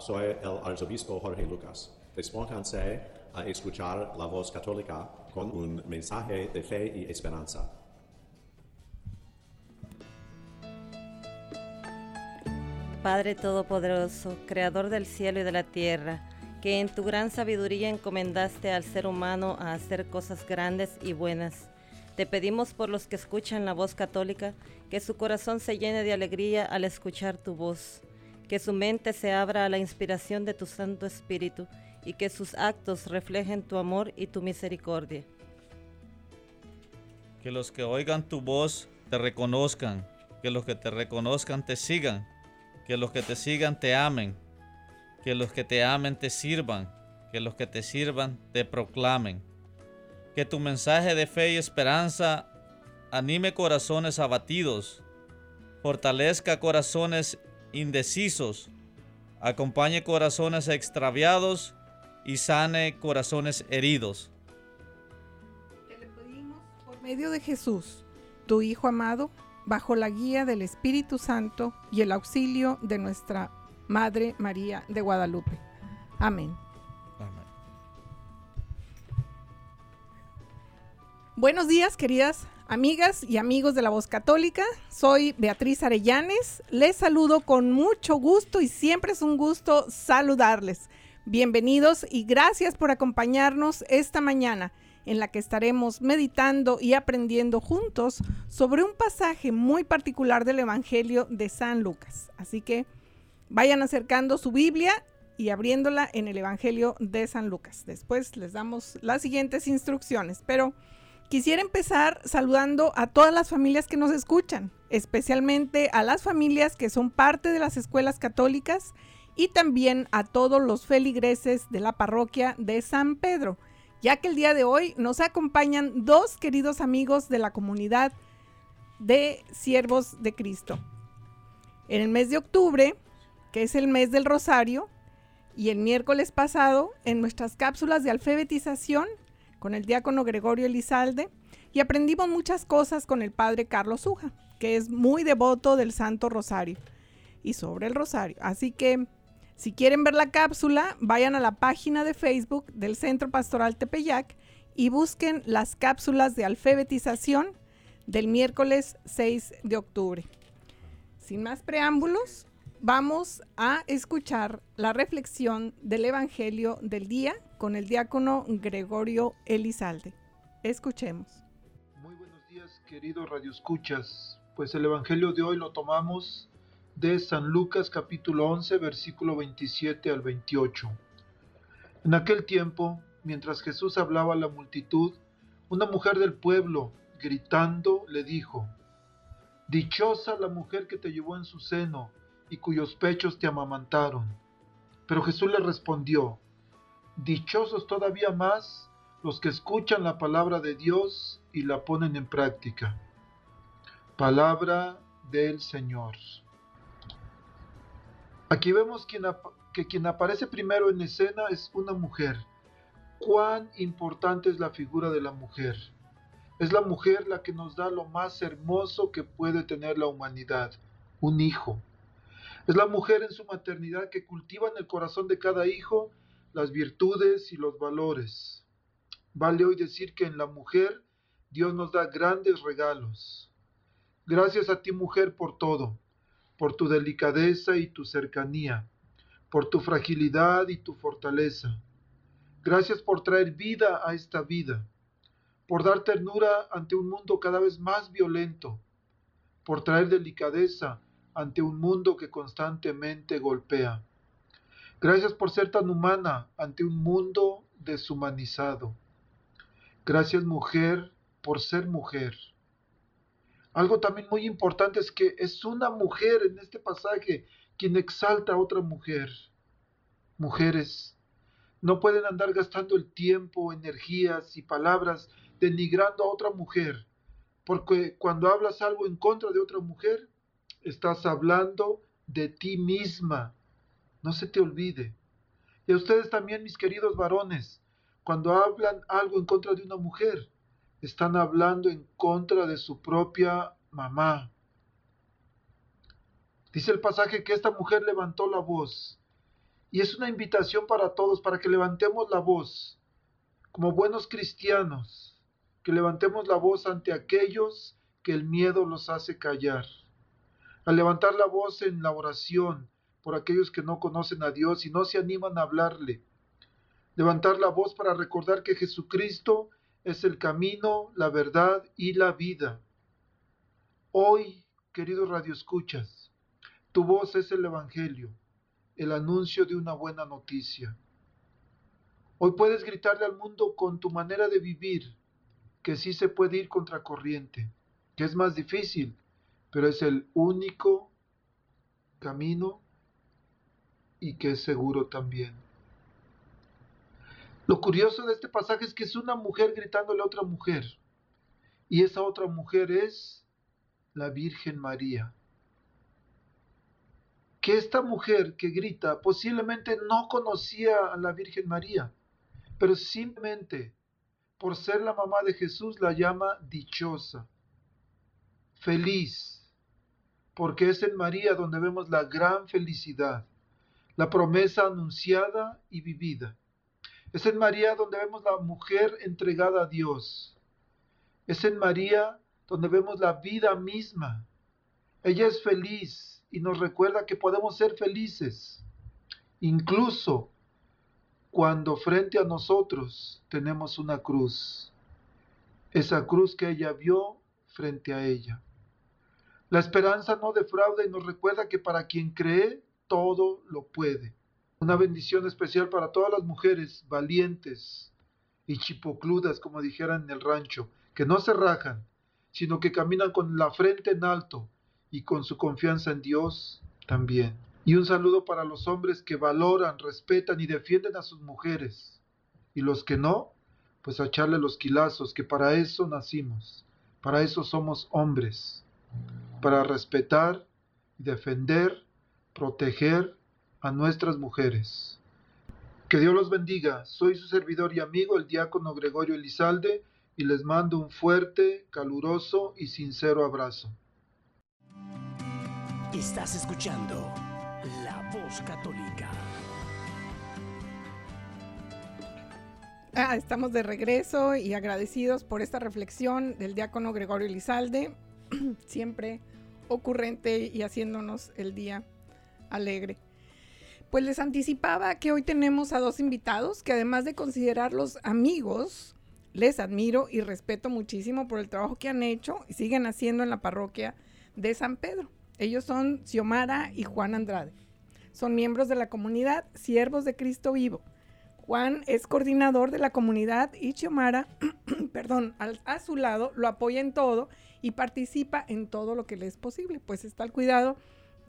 Soy el arzobispo Jorge Lucas. Despónganse a escuchar la voz católica con un mensaje de fe y esperanza. Padre Todopoderoso, Creador del cielo y de la tierra, que en tu gran sabiduría encomendaste al ser humano a hacer cosas grandes y buenas. Te pedimos por los que escuchan la voz católica, que su corazón se llene de alegría al escuchar tu voz, que su mente se abra a la inspiración de tu Santo Espíritu y que sus actos reflejen tu amor y tu misericordia. Que los que oigan tu voz te reconozcan, que los que te reconozcan te sigan, que los que te sigan te amen, que los que te amen te sirvan, que los que te sirvan te proclamen. Que tu mensaje de fe y esperanza anime corazones abatidos, fortalezca corazones indecisos, acompañe corazones extraviados y sane corazones heridos. Te le pedimos por medio de Jesús, tu Hijo amado, bajo la guía del Espíritu Santo y el auxilio de nuestra Madre María de Guadalupe. Amén. Amén. Buenos días, queridas amigas y amigos de la Voz Católica. Soy Beatriz Arellanes. Les saludo con mucho gusto y siempre es un gusto saludarles. Bienvenidos y gracias por acompañarnos esta mañana en la que estaremos meditando y aprendiendo juntos sobre un pasaje muy particular del Evangelio de San Lucas. Así que vayan acercando su Biblia y abriéndola en el Evangelio de San Lucas. Después les damos las siguientes instrucciones, pero quisiera empezar saludando a todas las familias que nos escuchan, especialmente a las familias que son parte de las escuelas católicas y también a todos los feligreses de la parroquia de San Pedro, ya que el día de hoy nos acompañan dos queridos amigos de la comunidad de siervos de Cristo. En el mes de octubre, que es el mes del Rosario, y el miércoles pasado, en nuestras cápsulas de alfabetización con el diácono Gregorio Elizalde, y aprendimos muchas cosas con el padre Carlos Uja, que es muy devoto del Santo Rosario y sobre el Rosario. Así que si quieren ver la cápsula, vayan a la página de Facebook del Centro Pastoral Tepeyac y busquen las cápsulas de alfabetización del miércoles 6 de octubre. Sin más preámbulos, vamos a escuchar la reflexión del Evangelio del día con el diácono Gregorio Elizalde. Escuchemos. Muy buenos días, queridos radioescuchas. Pues el Evangelio de hoy lo tomamos de San Lucas capítulo 11 versículo 27 al 28. En aquel tiempo, mientras Jesús hablaba a la multitud, una mujer del pueblo, gritando, le dijo, Dichosa la mujer que te llevó en su seno y cuyos pechos te amamantaron. Pero Jesús le respondió, Dichosos todavía más los que escuchan la palabra de Dios y la ponen en práctica. Palabra del Señor. Aquí vemos que quien aparece primero en escena es una mujer. Cuán importante es la figura de la mujer. Es la mujer la que nos da lo más hermoso que puede tener la humanidad, un hijo. Es la mujer en su maternidad que cultiva en el corazón de cada hijo las virtudes y los valores. Vale hoy decir que en la mujer Dios nos da grandes regalos. Gracias a ti mujer por todo por tu delicadeza y tu cercanía, por tu fragilidad y tu fortaleza. Gracias por traer vida a esta vida, por dar ternura ante un mundo cada vez más violento, por traer delicadeza ante un mundo que constantemente golpea. Gracias por ser tan humana ante un mundo deshumanizado. Gracias mujer por ser mujer. Algo también muy importante es que es una mujer en este pasaje quien exalta a otra mujer. Mujeres, No pueden andar gastando el tiempo, energías y palabras denigrando a otra mujer, porque cuando hablas algo en contra de otra mujer, estás hablando de ti misma. No se te olvide. Y a ustedes también, mis queridos varones, cuando hablan algo en contra de una mujer, están hablando en contra de su propia mamá. Dice el pasaje que esta mujer levantó la voz. Y es una invitación para todos, para que levantemos la voz como buenos cristianos, que levantemos la voz ante aquellos que el miedo los hace callar. Al levantar la voz en la oración por aquellos que no conocen a Dios y no se animan a hablarle. Levantar la voz para recordar que Jesucristo es el camino, la verdad y la vida. Hoy, queridos radioescuchas, tu voz es el Evangelio, el anuncio de una buena noticia. Hoy puedes gritarle al mundo con tu manera de vivir que sí se puede ir contra corriente, que es más difícil, pero es el único camino y que es seguro también. Lo curioso de este pasaje es que es una mujer gritándole a otra mujer, y esa otra mujer es la Virgen María. Que esta mujer que grita posiblemente no conocía a la Virgen María, pero simplemente por ser la mamá de Jesús la llama dichosa, feliz, porque es en María donde vemos la gran felicidad, la promesa anunciada y vivida. Es en María donde vemos la mujer entregada a Dios. Es en María donde vemos la vida misma. Ella es feliz y nos recuerda que podemos ser felices, incluso cuando frente a nosotros tenemos una cruz, esa cruz que ella vio frente a ella. La esperanza no defrauda y nos recuerda que para quien cree, todo lo puede. Una bendición especial para todas las mujeres valientes y chipocludas, como dijeran en el rancho, que no se rajan, sino que caminan con la frente en alto y con su confianza en Dios también. Y un saludo para los hombres que valoran, respetan y defienden a sus mujeres. Y los que no, pues a echarle los quilazos, que para eso nacimos, para eso somos hombres, para respetar, defender, proteger a nuestras mujeres. Que Dios los bendiga. Soy su servidor y amigo, el diácono Gregorio Elizalde, y les mando un fuerte, caluroso y sincero abrazo. Estás escuchando La Voz Católica. Ah, estamos de regreso y agradecidos por esta reflexión del diácono Gregorio Elizalde, siempre ocurrente y haciéndonos el día alegre. Pues les anticipaba que hoy tenemos a dos invitados que además de considerarlos amigos, les admiro y respeto muchísimo por el trabajo que han hecho y siguen haciendo en la parroquia de San Pedro. Ellos son Xiomara y Juan Andrade. Son miembros de la comunidad Siervos de Cristo Vivo. Juan es coordinador de la comunidad y Xiomara, perdón, a su lado lo apoya en todo y participa en todo lo que le es posible. Pues está al cuidado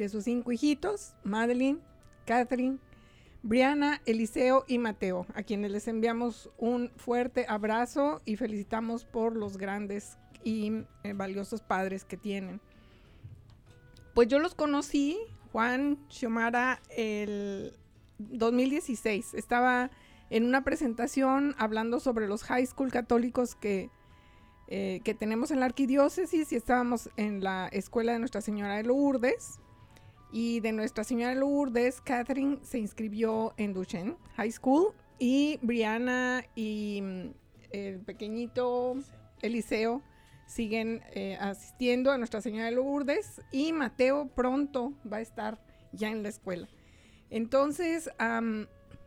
de sus cinco hijitos, Madeline, Catherine, Brianna, Eliseo y Mateo, a quienes les enviamos un fuerte abrazo y felicitamos por los grandes y eh, valiosos padres que tienen. Pues yo los conocí, Juan Xiomara, el 2016. Estaba en una presentación hablando sobre los high school católicos que, eh, que tenemos en la arquidiócesis y estábamos en la escuela de Nuestra Señora de Lourdes y de Nuestra Señora de Lourdes, Catherine se inscribió en Duchenne High School y Brianna y mm, el pequeñito Eliseo siguen eh, asistiendo a Nuestra Señora de Lourdes y Mateo pronto va a estar ya en la escuela. Entonces,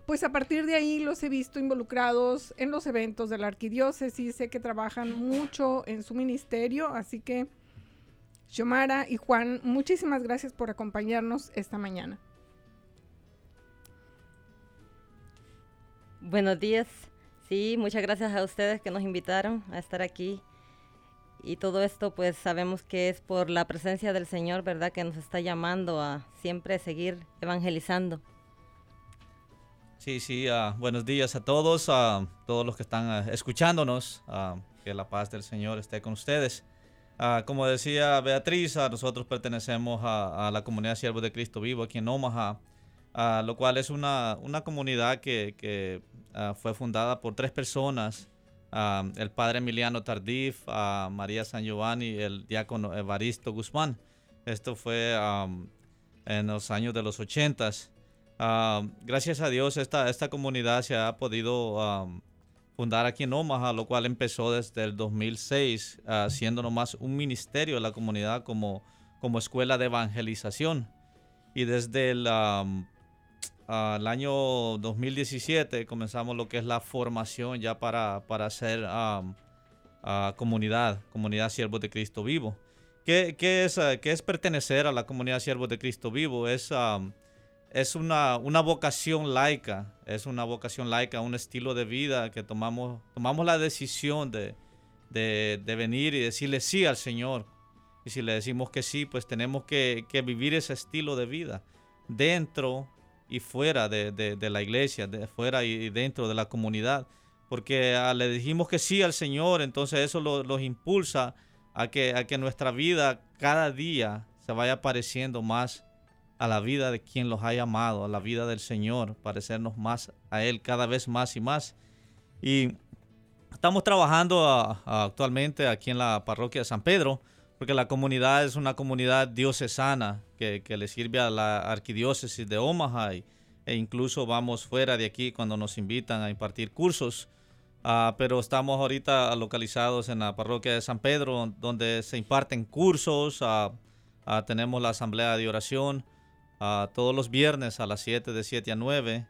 pues a partir de ahí los he visto involucrados en los eventos de la arquidiócesis, sé que trabajan mucho en su ministerio, así que Xiomara y Juan, muchísimas gracias por acompañarnos esta mañana. Buenos días. Sí, muchas gracias a ustedes que nos invitaron a estar aquí. Y todo esto pues sabemos que es por la presencia del Señor, ¿verdad? Que nos está llamando a siempre seguir evangelizando. Sí, sí, ah, buenos días a todos, a todos los que están ah, escuchándonos. ah, que la paz del Señor esté con ustedes. Ah, como decía Beatriz, ah, nosotros pertenecemos a, a la comunidad Siervos de Cristo Vivo aquí en Omaha, ah, lo cual es una, una comunidad que, que, ah, fue fundada por tres personas. el padre Emiliano Tardif, María San Giovanni y el diácono Evaristo Guzmán. Esto fue am, en los años de los ochentas. Gracias a Dios esta, esta comunidad se ha podido am, fundar aquí en Omaha, lo cual empezó desde el 2006, ah, siendo nomás un ministerio de la comunidad como, como escuela de evangelización. Y desde el, am, ah, el año 2017 comenzamos lo que es la formación ya para, para ser am, ah, comunidad, comunidad Siervos de Cristo Vivo. ¿Qué, qué es, ah, qué es pertenecer a la comunidad Siervos de Cristo Vivo? Es, am, es una, una vocación laica, es una vocación laica, un estilo de vida que tomamos, tomamos la decisión de, de, venir y decirle sí al Señor. Y si le decimos que sí, pues tenemos que, que vivir ese estilo de vida dentro y fuera de, de- la iglesia, de fuera y dentro de la comunidad. Porque ah, le dijimos que sí al Señor, entonces eso lo- los impulsa a que, a que nuestra vida cada día se vaya pareciendo más a la vida de quien los ha llamado, a la vida del Señor, parecernos más a Él cada vez más y más. Y estamos trabajando actualmente aquí en la parroquia de San Pedro, porque la comunidad es una comunidad diocesana que, que le sirve a la arquidiócesis de Omaha y- e incluso vamos fuera de aquí cuando nos invitan a impartir cursos. Ah, pero estamos ahorita localizados en la parroquia de San Pedro, donde se imparten cursos. ah, ah, tenemos la asamblea de oración ah, todos los viernes a las 7, de 7 a 9.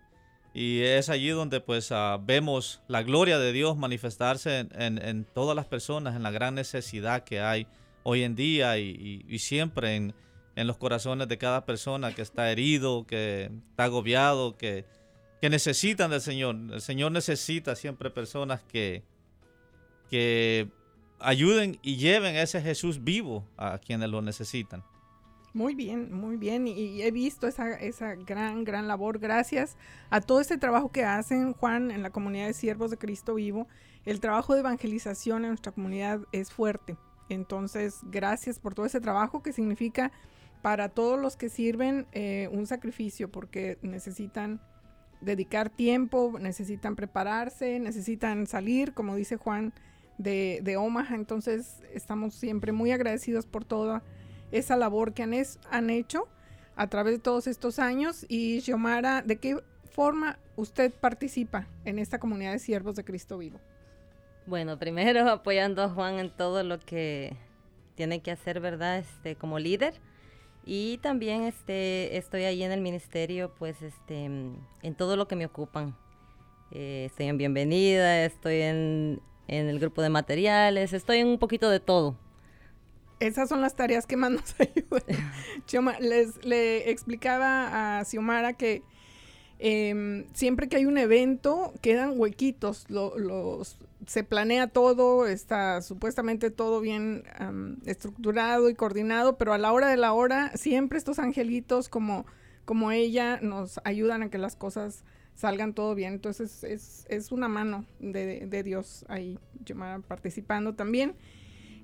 Y es allí donde pues ah, vemos la gloria de Dios manifestarse en, en- todas las personas, en la gran necesidad que hay hoy en día y, y- siempre en, en los corazones de cada persona que está herido, que está agobiado, que, que necesitan del Señor. El Señor necesita siempre personas que, que ayuden y lleven ese Jesús vivo a quienes lo necesitan. Muy bien, muy bien. Y, he visto esa, esa gran, gran labor. Gracias a todo este trabajo que hacen, Juan, en la comunidad de siervos de Cristo vivo. El trabajo de evangelización en nuestra comunidad es fuerte. Entonces, gracias por todo ese trabajo que significa para todos los que sirven eh, un sacrificio, porque necesitan dedicar tiempo, necesitan prepararse, necesitan salir, como dice Juan, de, de Omaha. Entonces, estamos siempre muy agradecidos por toda esa labor que han, es- han hecho a través de todos estos años. Y Xiomara, ¿de qué forma usted participa en esta comunidad de siervos de Cristo vivo? Bueno, primero apoyando a Juan en todo lo que tiene que hacer, ¿verdad? Este, como líder. Y también este, estoy ahí en el ministerio, pues, este, en todo lo que me ocupan. Eh, estoy en bienvenida, estoy en, en el grupo de materiales, estoy en un poquito de todo. Esas son las tareas que más nos ayudan. Xioma- les le explicaba a Xiomara que em, siempre que hay un evento quedan huequitos, lo- los, se planea todo, está supuestamente todo bien estructurado y coordinado, pero a la hora de la hora siempre estos angelitos como, como ella nos ayudan a que las cosas salgan todo bien. Entonces es, es una mano de, de Dios ahí, Xiomara participando también.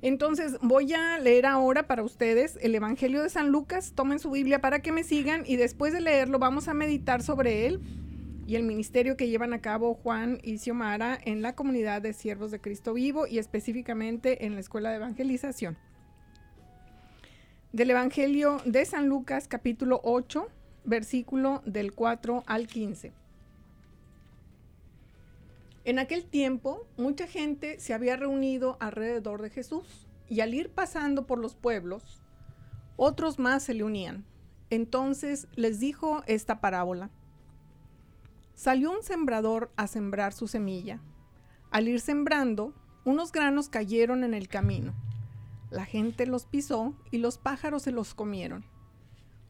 Entonces voy a leer ahora para ustedes el Evangelio de San Lucas. Tomen su Biblia para que me sigan y después de leerlo vamos a meditar sobre él y el ministerio que llevan a cabo Juan y Xiomara en la comunidad de siervos de Cristo vivo y específicamente en la escuela de evangelización. Del Evangelio de San Lucas capítulo 8, versículo del 4 al 15. En aquel tiempo, mucha gente se había reunido alrededor de Jesús y al ir pasando por los pueblos, otros más se le unían. Entonces les dijo esta parábola. Salió un sembrador a sembrar su semilla. Al ir sembrando, unos granos cayeron en el camino. La gente los pisó y los pájaros se los comieron.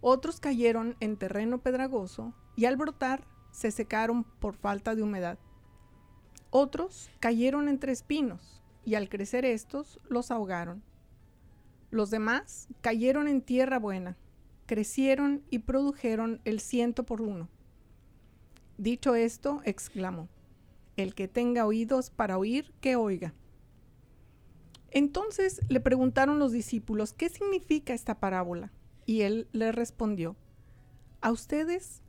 Otros cayeron en terreno pedregoso y al brotar se secaron por falta de humedad. Otros cayeron entre espinos y al crecer estos los ahogaron. Los demás cayeron en tierra buena, crecieron y produjeron el ciento por uno. Dicho esto, exclamó, El que tenga oídos para oír, que oiga. Entonces le preguntaron los discípulos, ¿qué significa esta parábola? Y él les respondió, a ustedes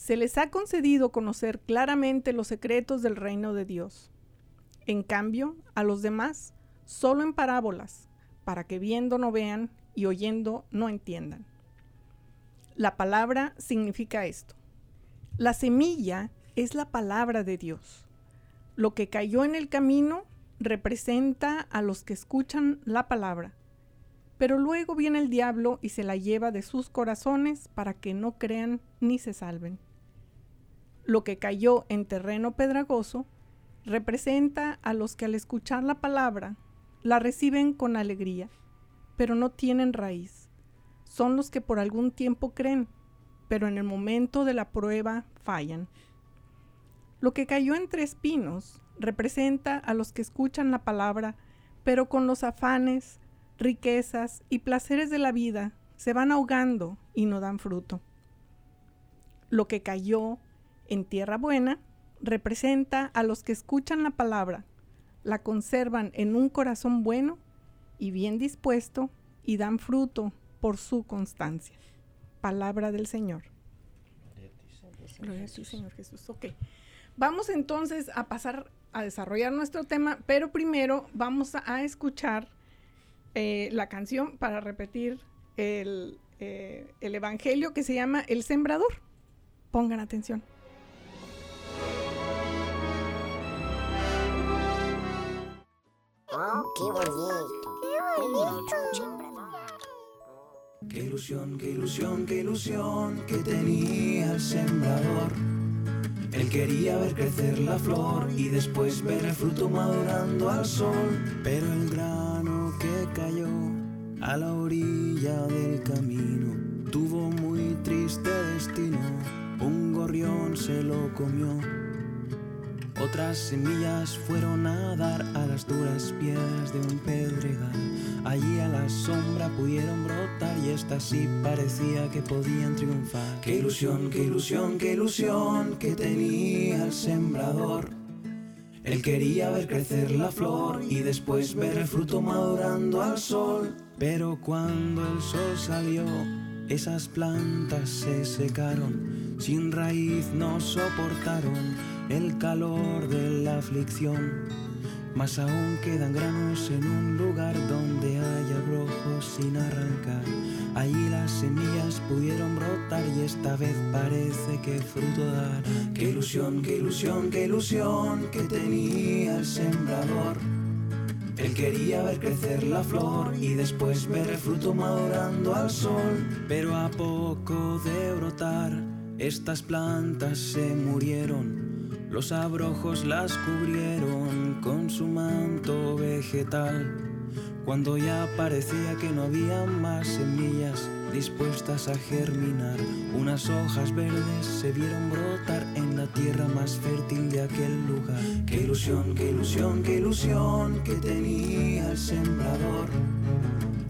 se les ha concedido conocer claramente los secretos del reino de Dios. En cambio, a los demás, solo en parábolas, para que viendo no vean y oyendo no entiendan. La palabra significa esto. La semilla es la palabra de Dios. Lo que cayó en el camino representa a los que escuchan la palabra, pero luego viene el diablo y se la lleva de sus corazones para que no crean ni se salven. Lo que cayó en terreno pedragoso representa a los que al escuchar la palabra la reciben con alegría, pero no tienen raíz. Son los que por algún tiempo creen, pero en el momento de la prueba fallan. Lo que cayó entre espinos representa a los que escuchan la palabra, pero con los afanes, riquezas y placeres de la vida se van ahogando y no dan fruto. Lo que cayó en tierra buena representa a los que escuchan la palabra, la conservan en un corazón bueno y bien dispuesto y dan fruto por su constancia. Palabra del Señor. Gloria a ti, Señor Jesús. Ok. Vamos entonces a pasar a desarrollar nuestro tema, pero primero vamos a, escuchar eh, la canción para repetir el, eh, el evangelio que se llama El Sembrador. Pongan atención. Oh, qué bonito. Qué bonito. Qué ilusión, qué ilusión, qué ilusión que tenía el sembrador. Él quería ver crecer la flor y después ver el fruto madurando al sol. Pero el grano que cayó a la orilla del camino tuvo muy triste destino. Un gorrión se lo comió otras semillas fueron a dar a las duras piedras de un pedregal. Allí a la sombra pudieron brotar y estas sí parecía que podían triunfar. Qué ilusión, qué ilusión, qué ilusión que tenía el sembrador. Él quería ver crecer la flor y después ver el fruto madurando al sol. Pero cuando el sol salió, esas plantas se secaron, sin raíz no soportaron el calor de la aflicción. Más aún quedan granos en un lugar donde hay abrojos sin arrancar. Allí las semillas pudieron brotar y esta vez parece que fruto dará. Qué ilusión, qué ilusión, qué ilusión que tenía el sembrador. Él quería ver crecer la flor y después ver el fruto madurando al sol. Pero a poco de brotar, estas plantas se murieron los abrojos las cubrieron con su manto vegetal. Cuando ya parecía que no había más semillas dispuestas a germinar, unas hojas verdes se vieron brotar en la tierra más fértil de aquel lugar. Qué ilusión, qué ilusión, qué ilusión que tenía el sembrador.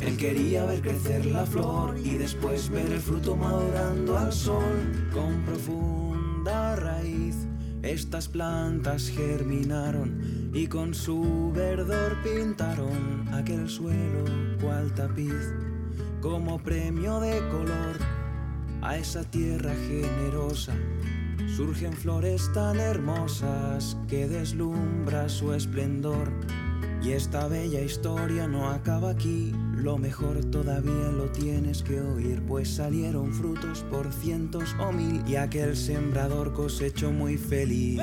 Él quería ver crecer la flor y después ver el fruto madurando al sol con profunda raíz estas plantas germinaron y con su verdor pintaron aquel suelo cual tapiz como premio de color a esa tierra generosa. Surgen flores tan hermosas que deslumbra su esplendor. Y esta bella historia no acaba aquí, lo mejor todavía lo tienes que oír, pues salieron frutos por cientos o mil y aquel sembrador cosechó muy feliz.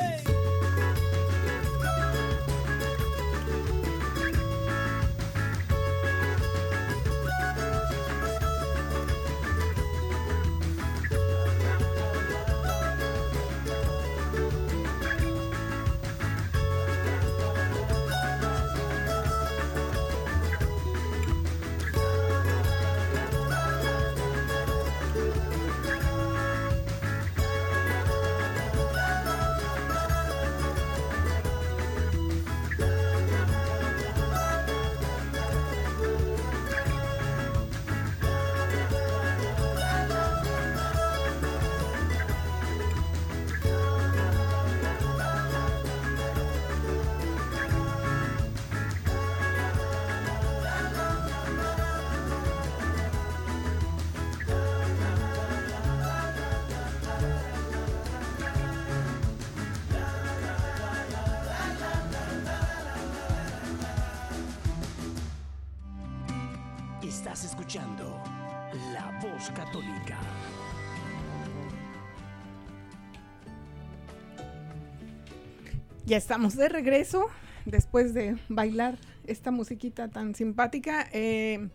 Estamos de regreso después de bailar esta musiquita tan simpática. Eh,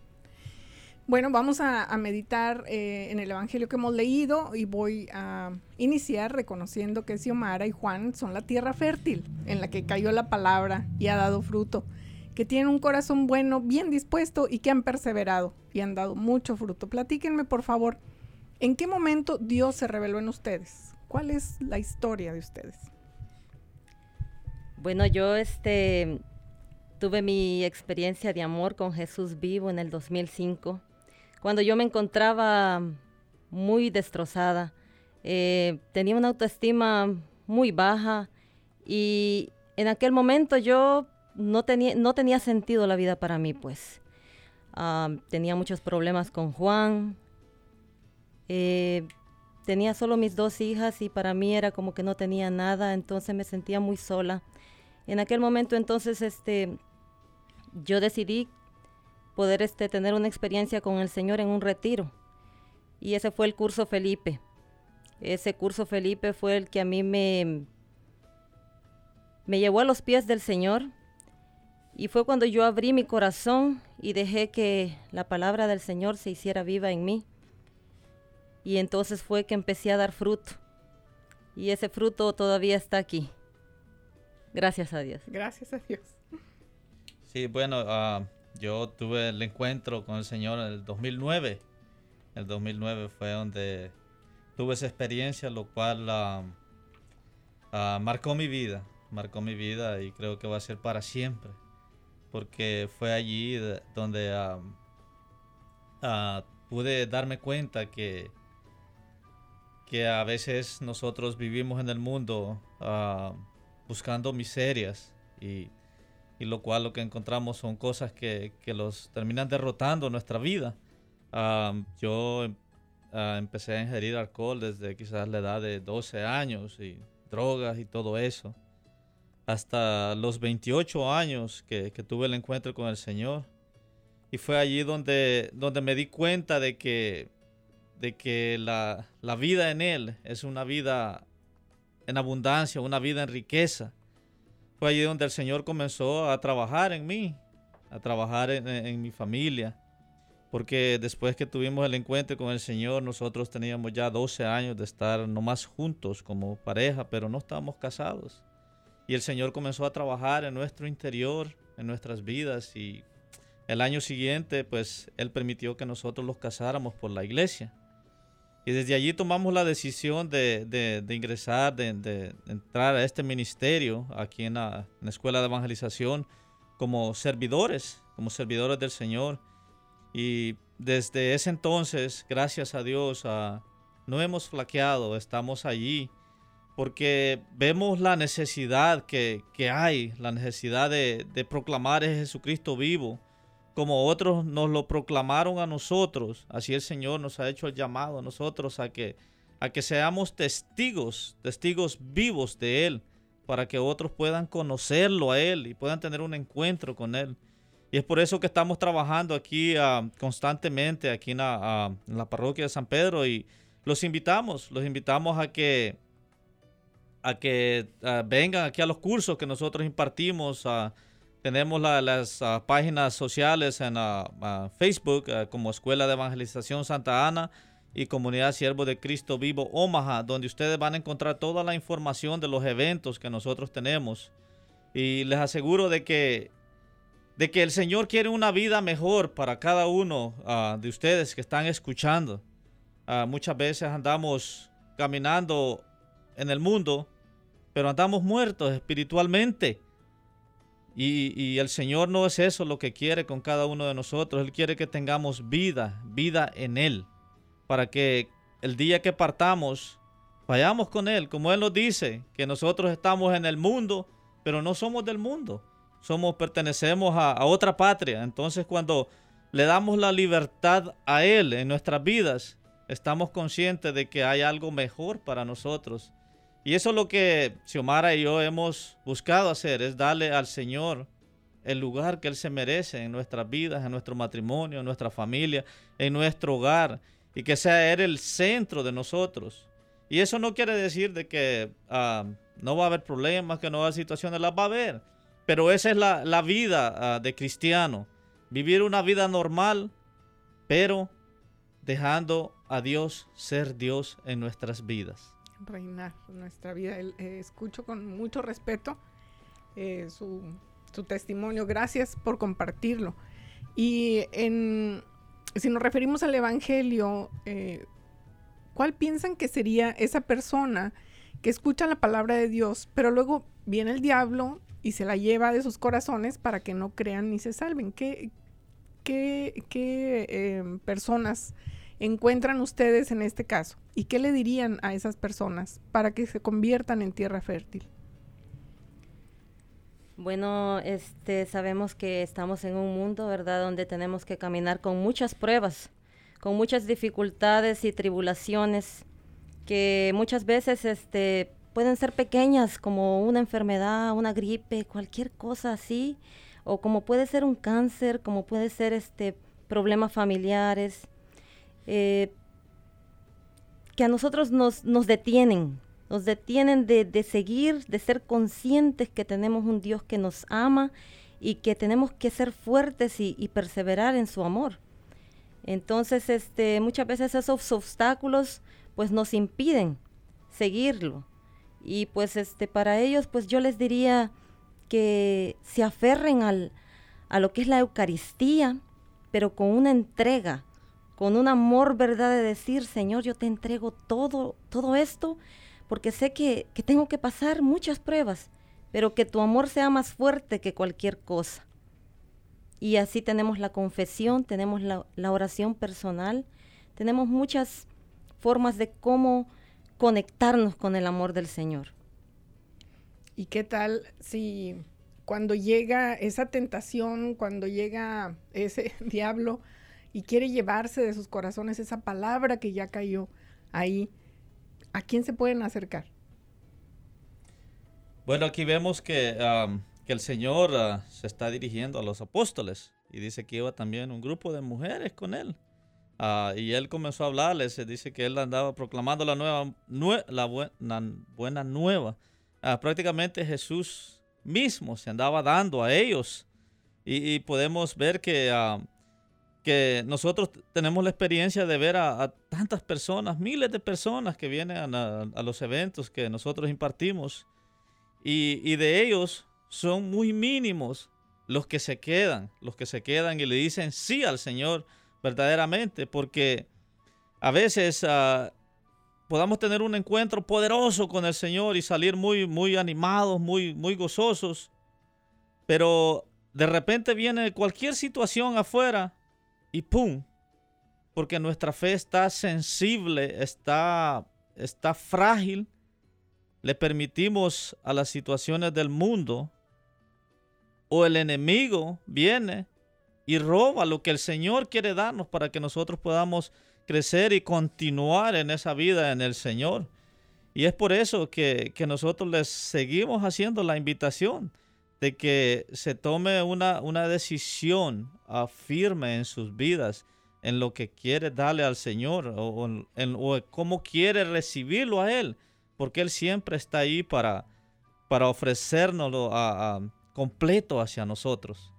bueno, vamos a, a meditar eh, en el Evangelio que hemos leído y voy a iniciar reconociendo que Xiomara y Juan son la tierra fértil en la que cayó la palabra y ha dado fruto, que tienen un corazón bueno, bien dispuesto y que han perseverado y han dado mucho fruto. Platíquenme, por favor, ¿en qué momento Dios se reveló en ustedes? ¿Cuál es la historia de ustedes? Bueno, yo este tuve mi experiencia de amor con Jesús vivo en el 2005, cuando yo me encontraba muy destrozada. Eh, tenía una autoestima muy baja y en aquel momento yo no tenía, no tenía sentido la vida para mí, pues. Ah, tenía muchos problemas con Juan. Eh, tenía solo mis dos hijas y para mí era como que no tenía nada, entonces me sentía muy sola. En aquel momento entonces este yo decidí poder este tener una experiencia con el Señor en un retiro. Y ese fue el curso Felipe. Ese curso Felipe fue el que a mí me me llevó a los pies del Señor y fue cuando yo abrí mi corazón y dejé que la palabra del Señor se hiciera viva en mí. Y entonces fue que empecé a dar fruto. Y ese fruto todavía está aquí. Gracias a Dios. Gracias a Dios. Sí, bueno, ah, yo tuve el encuentro con el Señor en el 2009. El 2009 fue donde tuve esa experiencia, lo cual ah, marcó mi vida, marcó mi vida y creo que va a ser para siempre, porque fue allí de- donde pude darme cuenta que, que a veces nosotros vivimos en el mundo buscando miserias y, y lo cual lo que encontramos son cosas que, que los terminan derrotando nuestra vida. Ah, yo ah, empecé a ingerir alcohol desde quizás la edad de 12 años y drogas y todo eso. Hasta los 28 años que, que tuve el encuentro con el Señor. Y fue allí donde, donde me di cuenta de que, de que la, la vida en Él es una vida en abundancia, una vida en riqueza. Fue allí donde el Señor comenzó a trabajar en mí, a trabajar en, mi familia. Porque después que tuvimos el encuentro con el Señor, nosotros teníamos ya 12 años de estar nomás juntos como pareja, pero no estábamos casados. Y el Señor comenzó a trabajar en nuestro interior, en nuestras vidas. Y el año siguiente, pues Él permitió que nosotros los casáramos por la iglesia. Y desde allí tomamos la decisión de, de- de ingresar, de, de entrar a este ministerio aquí en la, en la Escuela de Evangelización como servidores, como servidores del Señor. Y desde ese entonces, gracias a Dios, ah, no hemos flaqueado, estamos allí porque vemos la necesidad que, que hay, la necesidad de proclamar a Jesucristo vivo, como otros nos lo proclamaron a nosotros, así el Señor nos ha hecho el llamado a nosotros a que, a que seamos testigos, testigos vivos de Él, para que otros puedan conocerlo a Él y puedan tener un encuentro con Él. Y es por eso que estamos trabajando aquí ah, constantemente, aquí en la, ah, en la parroquia de San Pedro, y los invitamos, los invitamos a que a que ah, vengan aquí a los cursos que nosotros impartimos. ah, tenemos la- las ah, páginas sociales en ah, ah, Facebook como Escuela de Evangelización Santa Ana y Comunidad Siervo de Cristo Vivo Omaha, donde ustedes van a encontrar toda la información de los eventos que nosotros tenemos. Y les aseguro de que, de que el Señor quiere una vida mejor para cada uno de ustedes que están escuchando. Muchas veces andamos caminando en el mundo, pero andamos muertos espiritualmente. Y, el Señor no es eso lo que quiere con cada uno de nosotros. Él quiere que tengamos vida, vida en Él, para que el día que partamos, vayamos con Él. Como Él nos dice, que nosotros estamos en el mundo, pero no somos del mundo. Somos, pertenecemos a otra patria. Entonces cuando le damos la libertad a Él en nuestras vidas, estamos conscientes de que hay algo mejor para nosotros. Y eso es lo que Xiomara y yo hemos buscado hacer, es darle al Señor el lugar que Él se merece en nuestras vidas, en nuestro matrimonio, en nuestra familia, en nuestro hogar, y que sea Él el centro de nosotros. Y eso no quiere decir de que ah, no va a haber problemas, que no va a haber situaciones, las va a haber. Pero esa es la, vida ah, de cristiano. Vivir una vida normal, pero dejando a Dios ser Dios en nuestras vidas. Reinar nuestra vida. Eh, escucho con mucho respeto eh, su, testimonio. Gracias por compartirlo. Y si nos referimos al Evangelio, eh, ¿cuál piensan que sería esa persona que escucha la palabra de Dios, pero luego viene el diablo y se la lleva de sus corazones para que no crean ni se salven? ¿Qué, qué, qué personas encuentran ustedes en este caso? ¿Y qué le dirían a esas personas para que se conviertan en tierra fértil? Bueno, este, sabemos que estamos en un mundo, ¿verdad?, donde tenemos que caminar con muchas pruebas, con muchas dificultades y tribulaciones que muchas veces este, pueden ser pequeñas, como una enfermedad, una gripe, cualquier cosa así, o como puede ser un cáncer, como puede ser este, problemas familiares, eh, que a nosotros nos, nos detienen, nos detienen de, seguir, de ser conscientes que tenemos un Dios que nos ama y que tenemos que ser fuertes y, perseverar en su amor. Entonces, este, muchas veces esos obstáculos pues nos impiden seguirlo. Y pues este, para ellos, pues yo les diría que se aferren al, a lo que es la Eucaristía, pero con una entrega, con un amor verdad de decir, Señor, yo te entrego todo, todo esto porque sé que, tengo que pasar muchas pruebas, pero que tu amor sea más fuerte que cualquier cosa. Y así tenemos la confesión, tenemos la, oración personal, tenemos muchas formas de cómo conectarnos con el amor del Señor. ¿Y qué tal si cuando llega esa tentación, cuando llega ese diablo y quiere llevarse de sus corazones esa palabra que ya cayó ahí, ¿a quién se pueden acercar? Bueno, aquí vemos que, el Señor ah, se está dirigiendo a los apóstoles y dice que iba también un grupo de mujeres con él. Ah, y él comenzó a hablarles, dice que él andaba proclamando la, nueva, la, buena nueva. Ah, prácticamente Jesús mismo se andaba dando a ellos. Y, podemos ver que que nosotros tenemos la experiencia de ver a, tantas personas, miles de personas que vienen a, los eventos que nosotros impartimos y, de ellos son muy mínimos los que se quedan, los que se quedan y le dicen sí al Señor verdaderamente, porque a veces ah, podamos tener un encuentro poderoso con el Señor y salir muy, muy animados, muy, muy gozosos, pero de repente viene cualquier situación afuera y ¡pum! Porque nuestra fe está sensible, está, está frágil. Le permitimos a las situaciones del mundo o el enemigo viene y roba lo que el Señor quiere darnos para que nosotros podamos crecer y continuar en esa vida en el Señor. Y es por eso que, nosotros les seguimos haciendo la invitación de que se tome una, una decisión firme en sus vidas, en lo que quiere darle al Señor o, en, cómo quiere recibirlo a Él, porque Él siempre está ahí para, para a, completo hacia nosotros.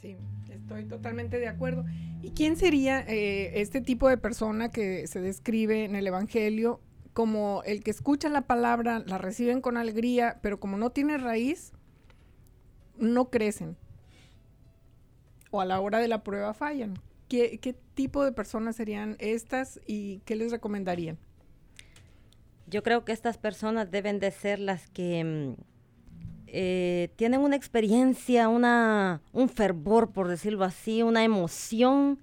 Sí, estoy totalmente de acuerdo. ¿Y quién sería eh, este tipo de persona que se describe en el Evangelio como el que escucha la palabra, la reciben con alegría, pero como no tiene raíz, no crecen. O a la hora de la prueba fallan. ¿Qué, tipo de personas serían estas y qué les recomendarían? Yo creo que estas personas deben de ser las que mm, eh, tienen una experiencia, una, un fervor, por decirlo así, una emoción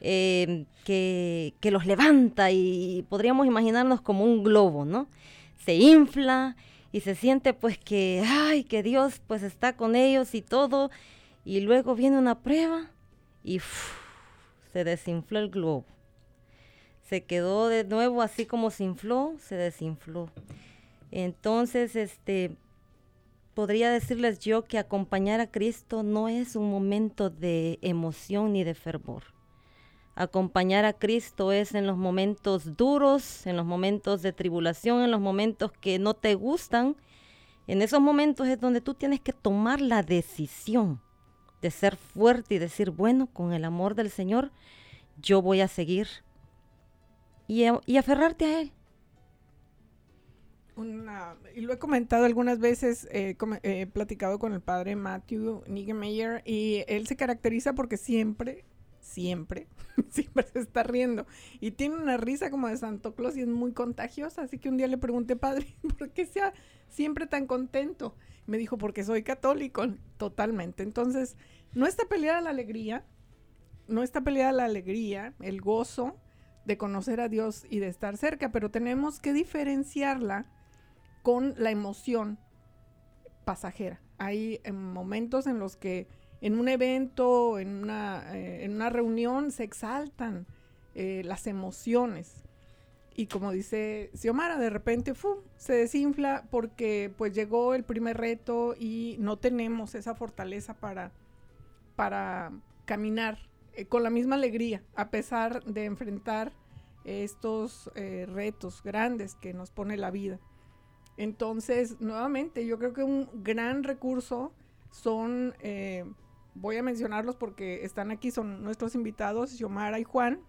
eh, que, que, los levanta y podríamos imaginarnos como un globo, ¿no? Se infla y se siente pues que, ay, que Dios pues está con ellos y todo, y luego viene una prueba y se desinfló el globo. Se quedó de nuevo así como se infló, se desinfló. Entonces, este, podría decirles yo que acompañar a Cristo no es un momento de emoción ni de fervor. Acompañar a Cristo es en los momentos duros, en los momentos de tribulación, en los momentos que no te gustan. En esos momentos es donde tú tienes que tomar la decisión de ser fuerte y decir, bueno, con el amor del Señor, yo voy a seguir y, y aferrarte a Él y lo he comentado algunas veces, eh, he platicado con el padre Matthew Nigemeyer y él se caracteriza porque siempre, siempre, siempre se está riendo y tiene una risa como de Santo Claus y es muy contagiosa, así que un día le pregunté, padre, ¿por qué sea siempre tan contento? Me dijo, porque soy católico, totalmente. Entonces, no está peleada la alegría, no está peleada la alegría, el gozo de conocer a Dios y de estar cerca, pero tenemos que diferenciarla con la emoción pasajera. Hay eh, momentos en los que en un evento, en una, eh, en una reunión, se exaltan eh, las emociones. Y como dice Xiomara, de repente se desinfla porque pues llegó el primer reto y no tenemos esa fortaleza para, para caminar con la misma alegría, a pesar de enfrentar estos retos grandes que nos pone la vida. Entonces, nuevamente, yo creo que un gran recurso son, eh, voy a mencionarlos porque están aquí, son nuestros invitados, Xiomara y Juan,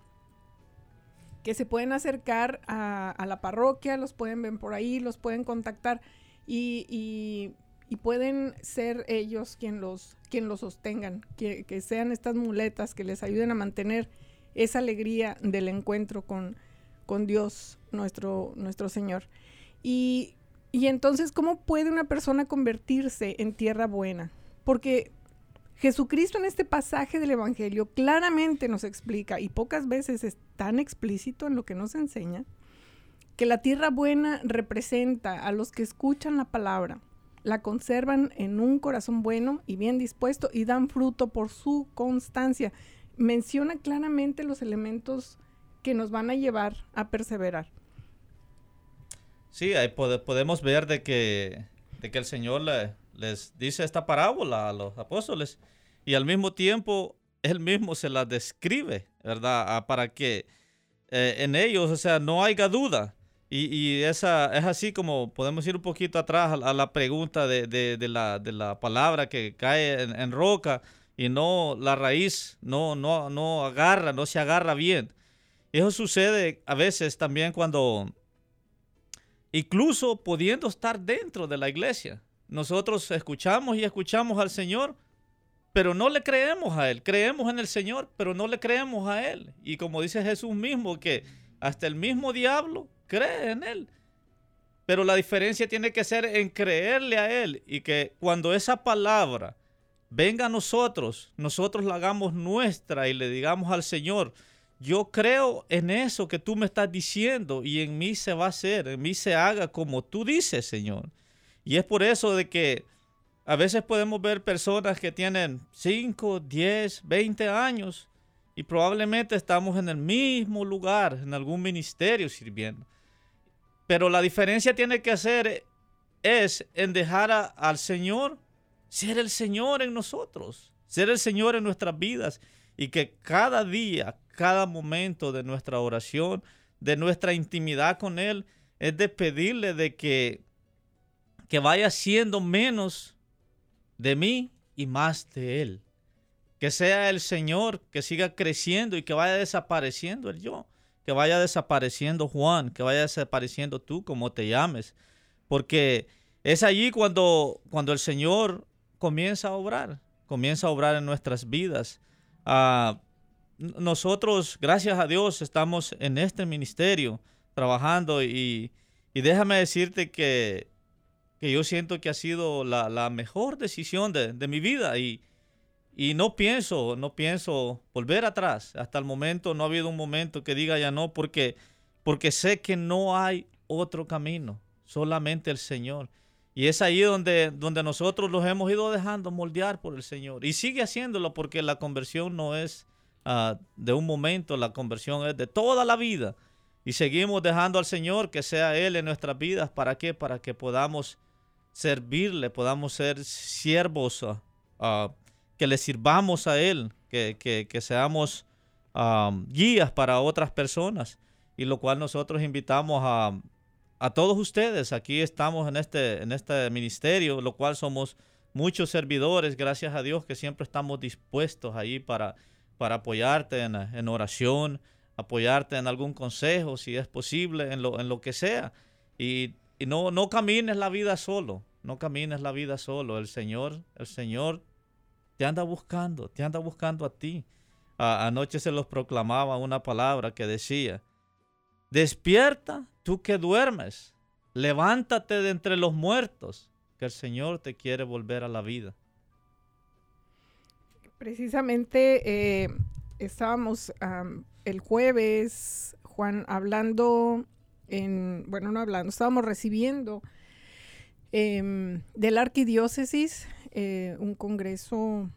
que se pueden acercar a, la parroquia, los pueden ver por ahí, los pueden contactar y, pueden ser ellos quien los, quien los sostengan, que, que, sean estas muletas que les ayuden a mantener esa alegría del encuentro con, con Dios, nuestro, nuestro Señor. Y y entonces, ¿cómo puede una persona convertirse en tierra buena? Porque Jesucristo en este pasaje del Evangelio claramente nos explica, y pocas veces es tan explícito en lo que nos enseña, que la tierra buena representa a los que escuchan la palabra, la conservan en un corazón bueno y bien dispuesto y dan fruto por su constancia. Menciona claramente los elementos que nos van a llevar a perseverar. Sí, ahí podemos ver de que, de que el Señor les dice esta parábola a los apóstoles y al mismo tiempo Él mismo se la describe, ¿verdad? Ah, para que eh, en ellos, o sea, no haya duda. Y, esa es así como podemos ir un poquito atrás a, la pregunta de, la, palabra que cae en, roca y no la raíz no, no, no agarra, no se agarra bien. Eso sucede a veces también cuando incluso pudiendo estar dentro de la iglesia. Nosotros escuchamos y escuchamos al Señor, pero no le creemos a Él. Creemos en el Señor, pero no le creemos a Él. Y como dice Jesús mismo, que hasta el mismo diablo cree en Él. Pero la diferencia tiene que ser en creerle a Él y que cuando esa palabra venga a nosotros, nosotros la hagamos nuestra y le digamos al Señor, yo creo en eso que tú me estás diciendo y en mí se va a hacer, en mí se haga como tú dices, Señor. Y es por eso de que a veces podemos ver personas que tienen 5, 10, 20 años y probablemente estamos en el mismo lugar, en algún ministerio sirviendo. Pero la diferencia tiene que ser es en dejar al Señor ser el Señor en nosotros, ser el Señor en nuestras vidas y que cada día, cada momento de nuestra oración, de nuestra intimidad con Él, es de pedirle de que, que vaya siendo menos de mí y más de Él. Que sea el Señor que siga creciendo y que vaya desapareciendo el yo. Que vaya desapareciendo Juan, que vaya desapareciendo tú como te llames. Porque es allí cuando, cuando el Señor comienza a obrar, comienza a obrar en nuestras vidas. Ah, nosotros, gracias a Dios, estamos en este ministerio trabajando y, déjame decirte que, yo siento que ha sido la, mejor decisión de, mi vida y, y, no pienso, no pienso volver atrás. Hasta el momento no ha habido un momento que diga ya no porque, porque sé que no hay otro camino, solamente el Señor. Y es ahí donde, donde nosotros los hemos ido dejando moldear por el Señor. Y sigue haciéndolo porque la conversión no es Ah, de un momento, la conversión es de toda la vida. Y seguimos dejando al Señor que sea Él en nuestras vidas. ¿Para qué? Para que podamos servirle, podamos ser siervos, ah, que le sirvamos a Él, que, que, que seamos guías para otras personas. Y lo cual nosotros invitamos a, a todos ustedes. Aquí estamos en este, en este ministerio, lo cual somos muchos servidores, gracias a Dios que siempre estamos dispuestos ahí para, para apoyarte en, en oración, apoyarte en algún consejo, si es posible, en lo, en lo que sea. Y no, no camines la vida solo, no camines la vida solo. El Señor, el Señor te anda buscando, te anda buscando a ti. A- anoche se los proclamaba una palabra que decía, despierta tú que duermes, levántate de entre los muertos, que el Señor te quiere volver a la vida. Precisamente eh, estábamos am, el jueves, Juan, hablando en, bueno, no hablando, estábamos recibiendo em, de la arquidiócesis eh, un congreso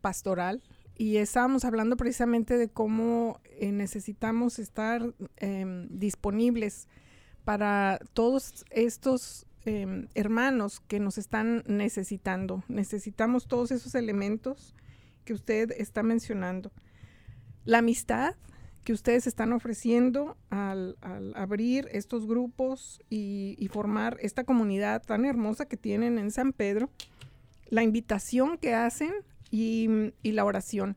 pastoral y estábamos hablando precisamente de cómo eh, necesitamos estar em, disponibles para todos estos em, hermanos que nos están necesitando. Necesitamos todos esos elementos que usted está mencionando. La amistad que ustedes están ofreciendo al, abrir estos grupos y, formar esta comunidad tan hermosa que tienen en San Pedro, la invitación que hacen y, la oración.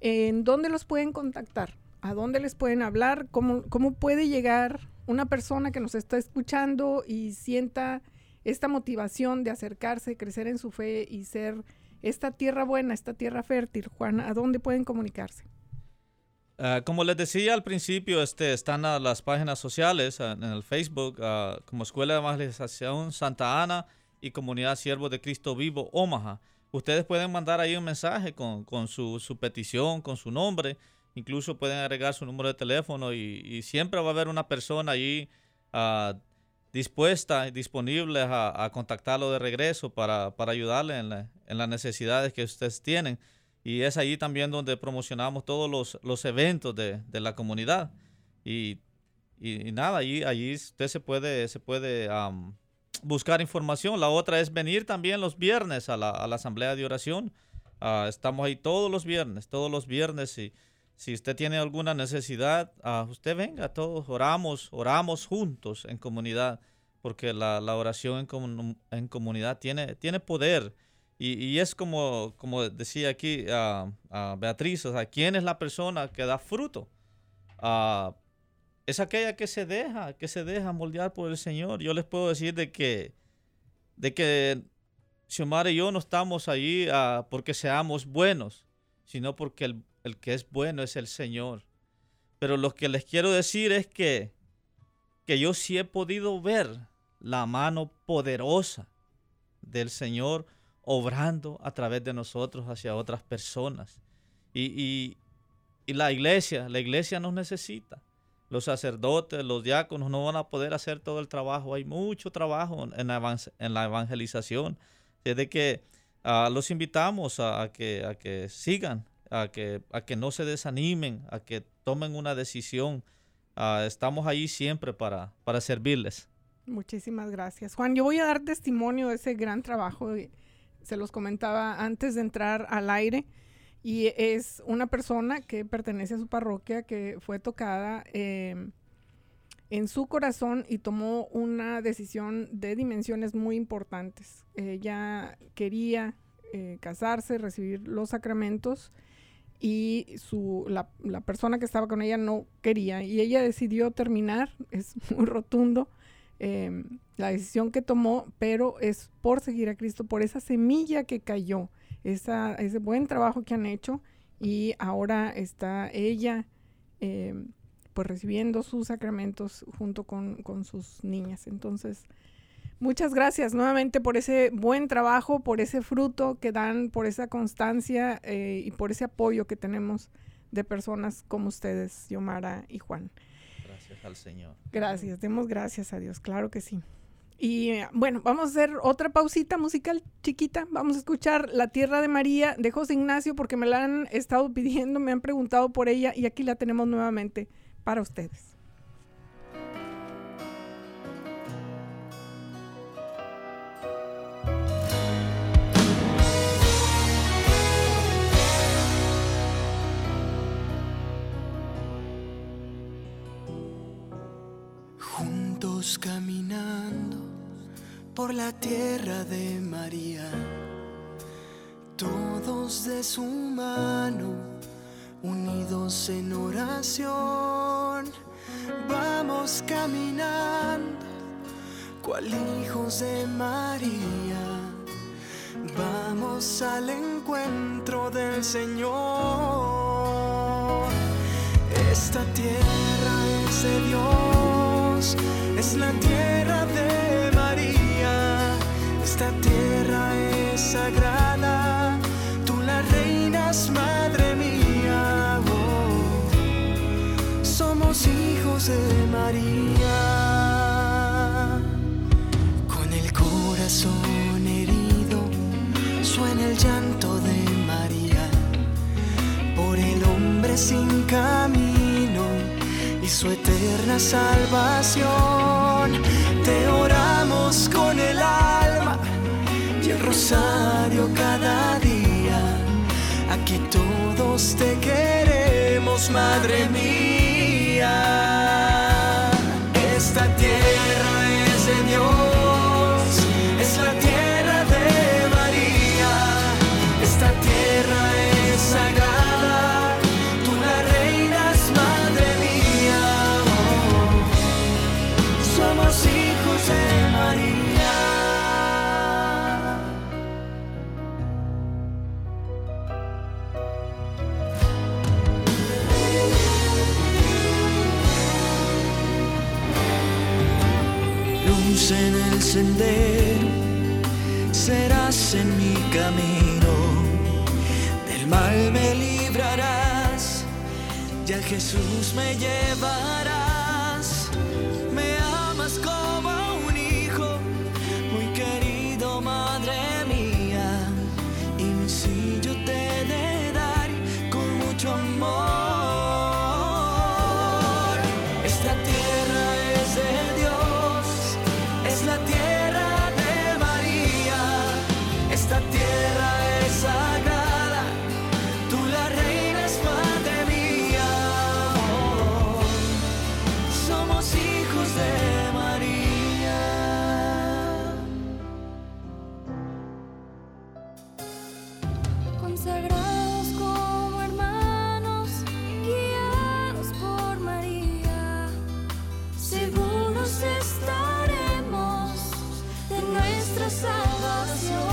¿En dónde los pueden contactar? ¿A dónde les pueden hablar? ¿Cómo, ¿Cómo puede llegar una persona que nos está escuchando y sienta esta motivación de acercarse, crecer en su fe y ser esta tierra buena, esta tierra fértil? Juan, ¿a dónde pueden comunicarse? Ah, como les decía al principio, este, están a las páginas sociales ah, en el Facebook ah, como Escuela de Evangelización Santa Ana y Comunidad Siervos de Cristo Vivo Omaha. Ustedes pueden mandar ahí un mensaje con, con su, su petición, con su nombre. Incluso pueden agregar su número de teléfono y, siempre va a haber una persona allí ah, dispuesta y disponible a, contactarlo de regreso para, para ayudarle en las necesidades que ustedes tienen. Y es allí también donde promocionamos todos los, los eventos de, de la comunidad. Y, y- nada, allí, allí usted se puede, se puede buscar información. La otra es venir también los viernes a la, a la asamblea de oración. Ah, estamos ahí todos los viernes, todos los viernes. Y si usted tiene alguna necesidad, ah, usted venga, todos oramos, oramos juntos en comunidad, porque la, la oración en, comun- en comunidad tiene, tiene poder. Y, y es como, como decía aquí ah, ah, Beatriz, o sea, ¿quién es la persona que da fruto? Ah, es aquella que se deja, que se deja moldear por el Señor. Yo les puedo decir de que, de que Xiomara y yo no estamos allí porque seamos buenos, sino porque el, el que es bueno es el Señor. Pero lo que les quiero decir es que, que yo sí he podido ver la mano poderosa del Señor obrando a través de nosotros hacia otras personas. Y, y- y la iglesia, la iglesia nos necesita. Los sacerdotes, los diáconos no van a poder hacer todo el trabajo. Hay mucho trabajo en en la evangelización. Es de que ah, los invitamos a, a que, a que sigan, a que, a que no se desanimen, a que tomen una decisión. Ah, estamos ahí siempre para, para servirles. Muchísimas gracias. Juan, yo voy a dar testimonio de ese gran trabajo. y Se los comentaba antes de entrar al aire. Y es una persona que pertenece a su parroquia que fue tocada eh, en su corazón y tomó una decisión de dimensiones muy importantes. Ella quería eh, casarse, recibir los sacramentos y su, la persona que estaba con ella no quería y ella decidió terminar, es muy rotundo, eh, la decisión que tomó, pero es por seguir a Cristo, por esa semilla que cayó, esa, ese buen trabajo que han hecho y ahora está ella eh, pues recibiendo sus sacramentos junto con, con sus niñas. Entonces, muchas gracias nuevamente por ese buen trabajo, por ese fruto que dan, por esa constancia eh, y por ese apoyo que tenemos de personas como ustedes, Yomara y Juan. Al Señor. Gracias, demos gracias a Dios, claro que sí. Y bueno, vamos a hacer otra pausita musical chiquita. Vamos a escuchar La Tierra de María de José Ignacio porque me la han estado pidiendo, me han preguntado por ella y aquí la tenemos nuevamente para ustedes. Fuimos caminando por la tierra de María, todos de su mano, unidos en oración. Vamos caminando, cual hijos de María, vamos al encuentro del Señor. Esta tierra es de Dios. Es la tierra de María. Esta tierra es sagrada, tú la reinas, madre mía. Oh, somos hijos de María. salvación. Te oramos con el alma y el rosario cada día. Aquí todos te queremos, Madre mía. serás en mi camino, del mal me librarás, ya Jesús me llevará. nuestra salvación.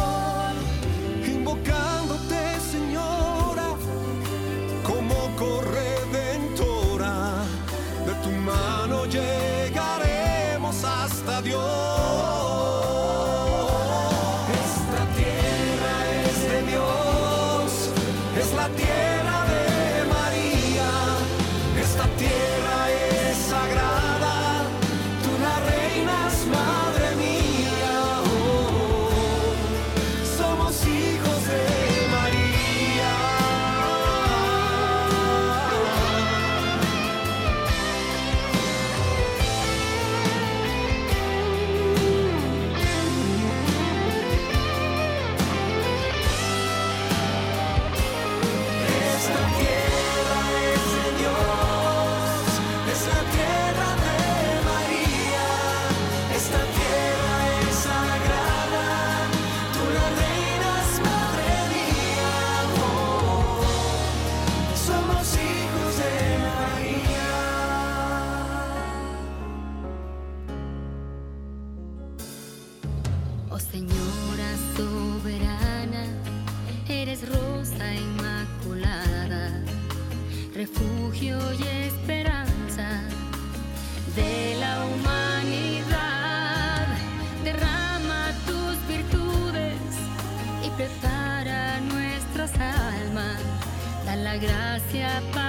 gracias.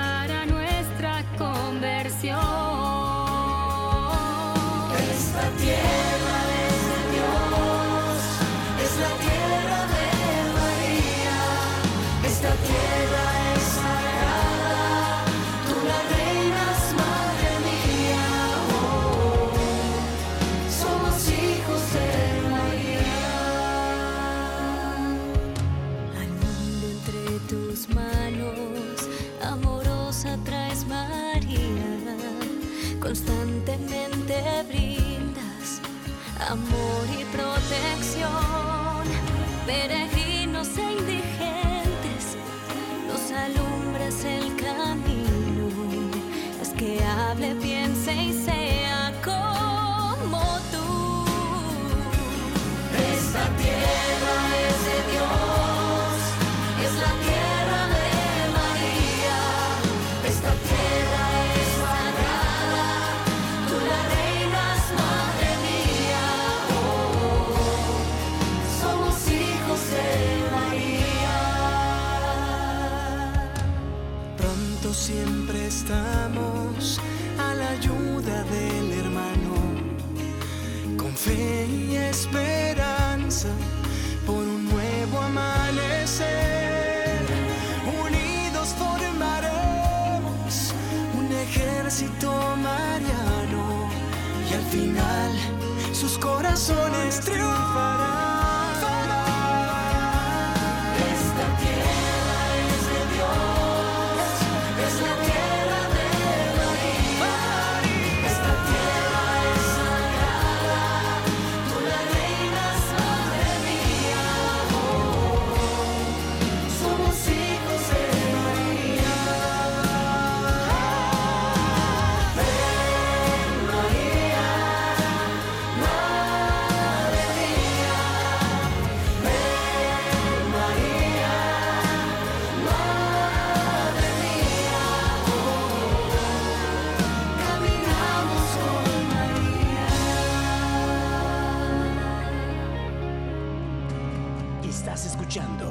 Escuchando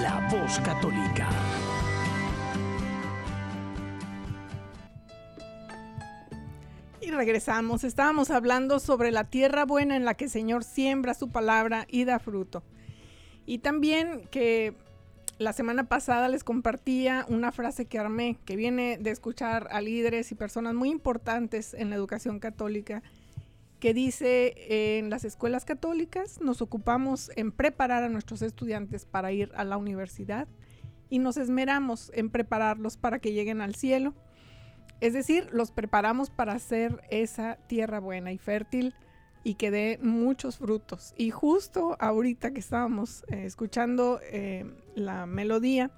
La Voz Católica. Y regresamos. Estábamos hablando sobre la tierra buena en la que el Señor siembra su palabra y da fruto. Y también que la semana pasada les compartía una frase que armé, que viene de escuchar a líderes y personas muy importantes en la educación católica, que dice, en las escuelas católicas nos ocupamos en preparar a nuestros estudiantes para ir a la universidad y nos esmeramos en prepararlos para que lleguen al cielo. Es decir, los preparamos para hacer esa tierra buena y fértil y que dé muchos frutos. Y justo ahorita que estábamos eh, escuchando eh, la melodía,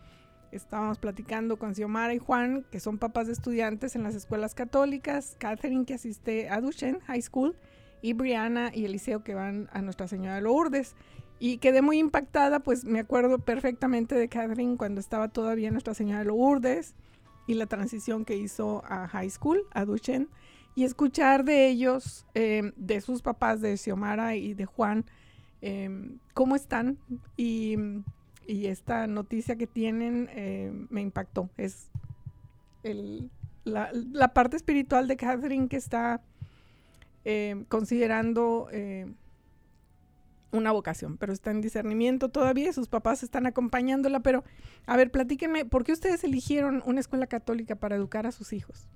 estábamos platicando con Xiomara y Juan, que son papás de estudiantes en las escuelas católicas, Catherine que asiste a Duchenne High School y Brianna y Eliseo que van a Nuestra Señora de Lourdes. Y quedé muy impactada, pues me acuerdo perfectamente de Catherine cuando estaba todavía Nuestra Señora de Lourdes y la transición que hizo a high school, a Duchenne, y escuchar de ellos, eh, de sus papás, de Xiomara y de Juan, eh, cómo están y, y esta noticia que tienen eh, me impactó. Es el- la, la parte espiritual de Catherine que está eh, considerando eh, una vocación, pero está en discernimiento todavía, sus papás están acompañándola, pero a ver, platíquenme, ¿por qué ustedes eligieron una escuela católica para educar a sus hijos?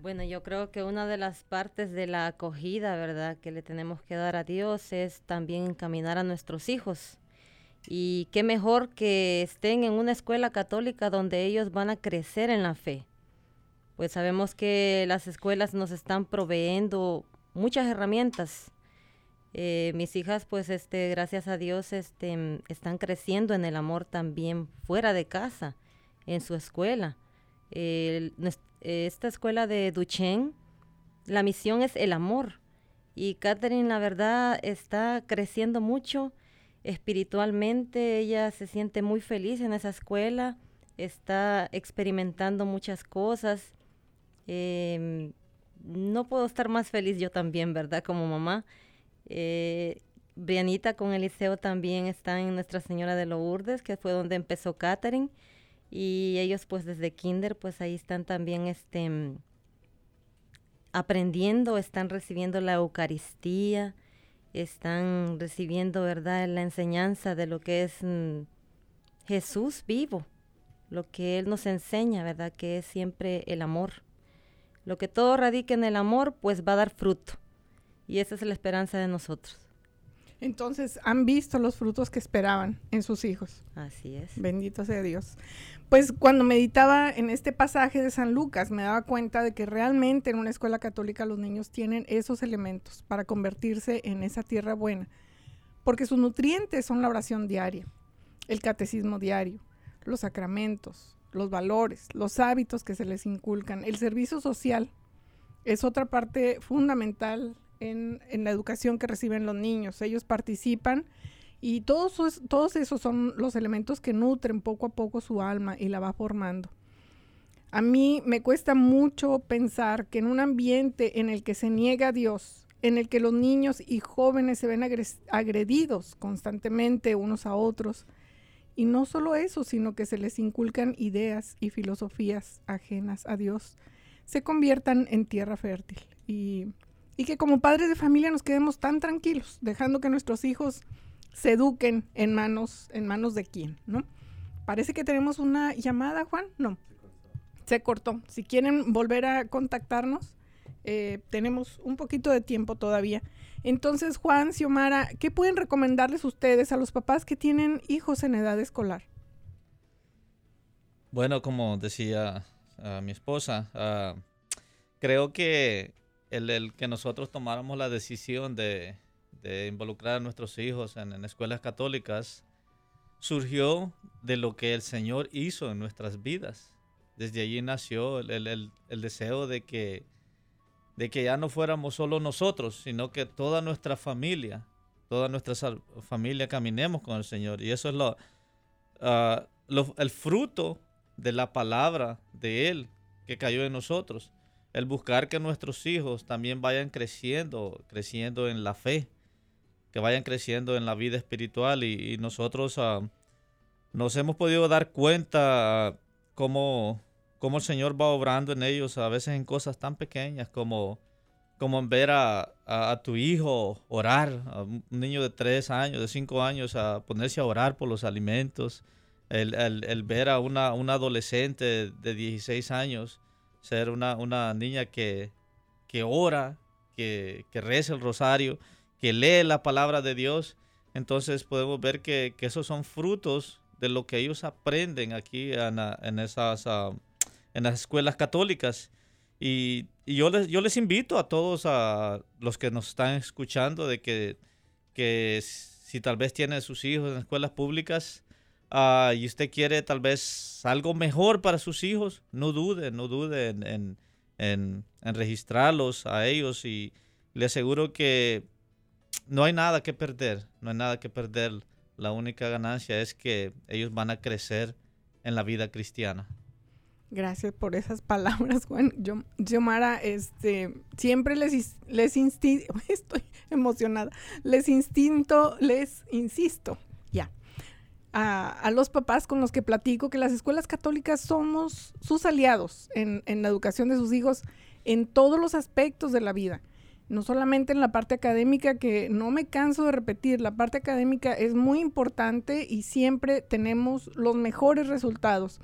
Bueno, yo creo que una de las partes de la acogida, ¿verdad?, que le tenemos que dar a Dios es también encaminar a nuestros hijos. Y qué mejor que estén en una escuela católica donde ellos van a crecer en la fe. Pues sabemos que las escuelas nos están proveyendo muchas herramientas. Eh, mis hijas, pues, este, gracias a Dios, este, están creciendo en el amor también fuera de casa, en su escuela. Esta escuela de Duchenne, la misión es el amor. Y Catherine, la verdad, está creciendo mucho espiritualmente. Ella se siente muy feliz en esa escuela, está experimentando muchas cosas. Em, no puedo estar más feliz yo también, ¿verdad? Como mamá. Eh, Brianita con Eliseo también están en Nuestra Señora de Lourdes, que fue donde empezó Catherine. Y ellos pues desde kinder pues ahí están también este aprendiendo, están recibiendo la Eucaristía, están recibiendo, ¿verdad?, la enseñanza de lo que es mm, Jesús vivo, lo que Él nos enseña, ¿verdad?, que es siempre el amor. Lo que todo radica en el amor, pues va a dar fruto. Y esa es la esperanza de nosotros. Entonces, han visto los frutos que esperaban en sus hijos. Así es. Bendito sea Dios. Pues cuando meditaba en este pasaje de San Lucas, me daba cuenta de que realmente en una escuela católica los niños tienen esos elementos para convertirse en esa tierra buena, porque sus nutrientes son la oración diaria, el catecismo diario, los sacramentos, los valores, los hábitos que se les inculcan, el servicio social. Es otra parte fundamental en, en la educación que reciben los niños. Ellos participan y todos, todos esos son los elementos que nutren poco a poco su alma y la va formando. A mí me cuesta mucho pensar que en un ambiente en el que se niega a Dios, en el que los niños y jóvenes se ven agredidos constantemente unos a otros. Y no solo eso, sino que se les inculcan ideas y filosofías ajenas a Dios, se conviertan en tierra fértil. Y, y que como padres de familia nos quedemos tan tranquilos, dejando que nuestros hijos se eduquen en manos, en manos de quién, ¿no? Parece que tenemos una llamada, Juan. No. Se cortó. Si quieren volver a contactarnos, eh, tenemos un poquito de tiempo todavía. Entonces, Juan, Xiomara, ¿qué pueden recomendarles ustedes a los papás que tienen hijos en edad escolar? Bueno, como decía mi esposa, ah, creo que el, que nosotros tomáramos la decisión de, involucrar a nuestros hijos en, escuelas católicas surgió de lo que el Señor hizo en nuestras vidas. Desde allí nació el deseo de que de que ya no fuéramos solo nosotros, sino que toda nuestra familia, toda nuestra familia caminemos con el Señor. Y eso es ah, lo, el fruto de la palabra de Él que cayó en nosotros. El buscar que nuestros hijos también vayan creciendo, creciendo en la fe, que vayan creciendo en la vida espiritual. Y, nosotros ah, nos hemos podido dar cuenta cómo cómo el Señor va obrando en ellos, a veces en cosas tan pequeñas como, como ver a, tu hijo orar, a un niño de tres años, de cinco años, a ponerse a orar por los alimentos, el, ver a una, una, adolescente de 16 años ser una, una niña que, que ora, que, que, reza el rosario, que lee la palabra de Dios. Entonces podemos ver que, esos son frutos de lo que ellos aprenden aquí en, en esas ah, en las escuelas católicas. Y, yo, les, yo les invito a todos, a los que nos están escuchando, de que, que si tal vez tiene sus hijos en escuelas públicas ah, y usted quiere tal vez algo mejor para sus hijos, no dude, no dude en, en, en registrarlos a ellos y le aseguro que no hay nada que perder, no hay nada que perder. La única ganancia es que ellos van a crecer en la vida cristiana. Gracias por esas palabras, Juan. Yo, Mara, este, siempre les, les estoy emocionada, les instinto, les insisto, ya, a, los papás con los que platico que las escuelas católicas somos sus aliados en, en la educación de sus hijos en todos los aspectos de la vida no solamente en la parte académica, que no me canso de repetir, la parte académica es muy importante y siempre tenemos los mejores resultados.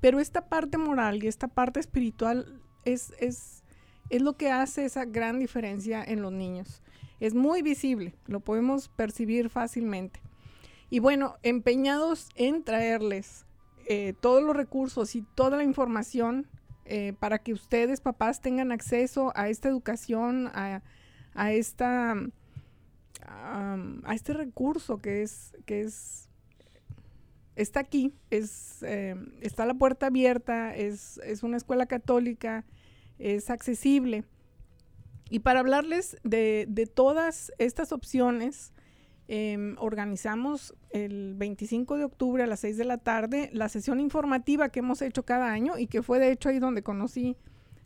Pero esta parte moral y esta parte espiritual es, es, es lo que hace esa gran diferencia en los niños. Es muy visible, lo podemos percibir fácilmente. Y bueno, empeñados en traerles eh, todos los recursos y toda la información eh, para que ustedes, papás, tengan acceso a esta educación, a, a esta, a este recurso que es, que es está aquí, es, eh, está la puerta abierta, es, una escuela católica, es accesible. Y para hablarles de, todas estas opciones, em, organizamos el 25 de octubre a las 6 de la tarde la sesión informativa que hemos hecho cada año y que fue de hecho ahí donde conocí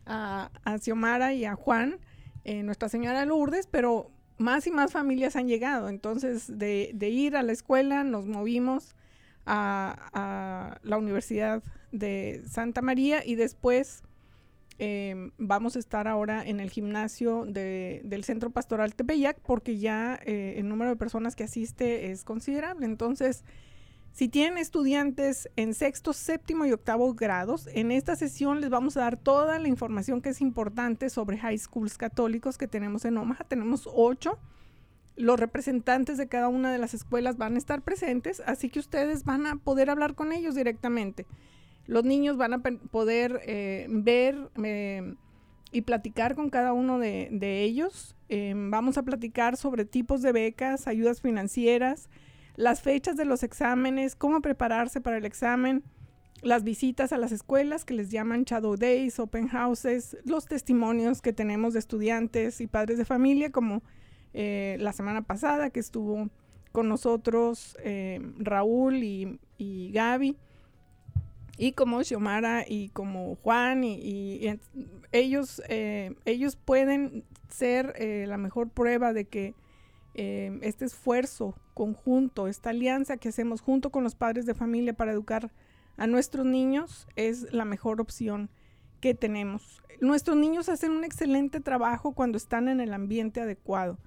a, a Xiomara y a Juan, eh, Nuestra Señora Lourdes, pero más y más familias han llegado. Entonces, de, de ir a la escuela, nos movimos a, la Universidad de Santa María y después em, vamos a estar ahora en el gimnasio del Centro Pastoral Tepeyac porque ya eh, el número de personas que asiste es considerable. Entonces, si tienen estudiantes en sexto, séptimo y octavo grados, en esta sesión les vamos a dar toda la información que es importante sobre high schools católicos que tenemos en Omaha. Tenemos ocho los representantes de cada una de las escuelas van a estar presentes, así que ustedes van a poder hablar con ellos directamente. Los niños van a poder eh, ver eh, y platicar con cada uno de, ellos. Em, vamos a platicar sobre tipos de becas, ayudas financieras, las fechas de los exámenes, cómo prepararse para el examen, las visitas a las escuelas que les llaman Shadow Days, Open Houses, los testimonios que tenemos de estudiantes y padres de familia, como eh, la semana pasada que estuvo con nosotros eh, Raúl y, Gaby. Y como Xiomara y como Juan y, y- y ellos, eh, ellos pueden ser eh, la mejor prueba de que eh, este esfuerzo conjunto, esta alianza que hacemos junto con los padres de familia para educar a nuestros niños es la mejor opción que tenemos. Nuestros niños hacen un excelente trabajo cuando están en el ambiente adecuado.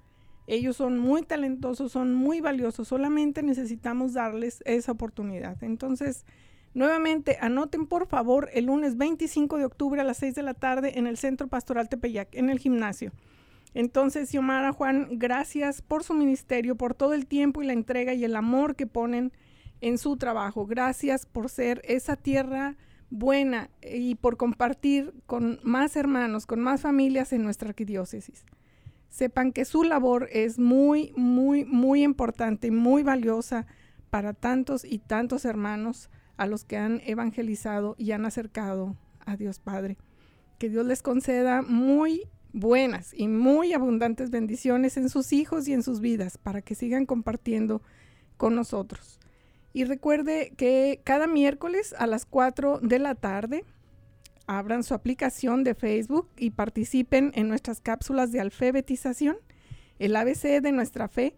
Ellos son muy talentosos, son muy valiosos, solamente necesitamos darles esa oportunidad. Entonces, nuevamente, anoten por favor el lunes 25 de octubre a las 6 de la tarde en el Centro Pastoral Tepeyac, en el gimnasio. Entonces, Xiomara, Juan, gracias por su ministerio, por todo el tiempo y la entrega y el amor que ponen en su trabajo. Gracias por ser esa tierra buena y por compartir con más hermanos, con más familias en nuestra arquidiócesis. Sepan que su labor es muy, muy, muy importante y muy valiosa para tantos y tantos hermanos a los que han evangelizado y han acercado a Dios Padre. Que Dios les conceda muy buenas y muy abundantes bendiciones en sus hijos y en sus vidas para que sigan compartiendo con nosotros. Y recuerde que cada miércoles a las 4 de la tarde abran su aplicación de Facebook y participen en nuestras cápsulas de alfabetización, el ABC de nuestra fe,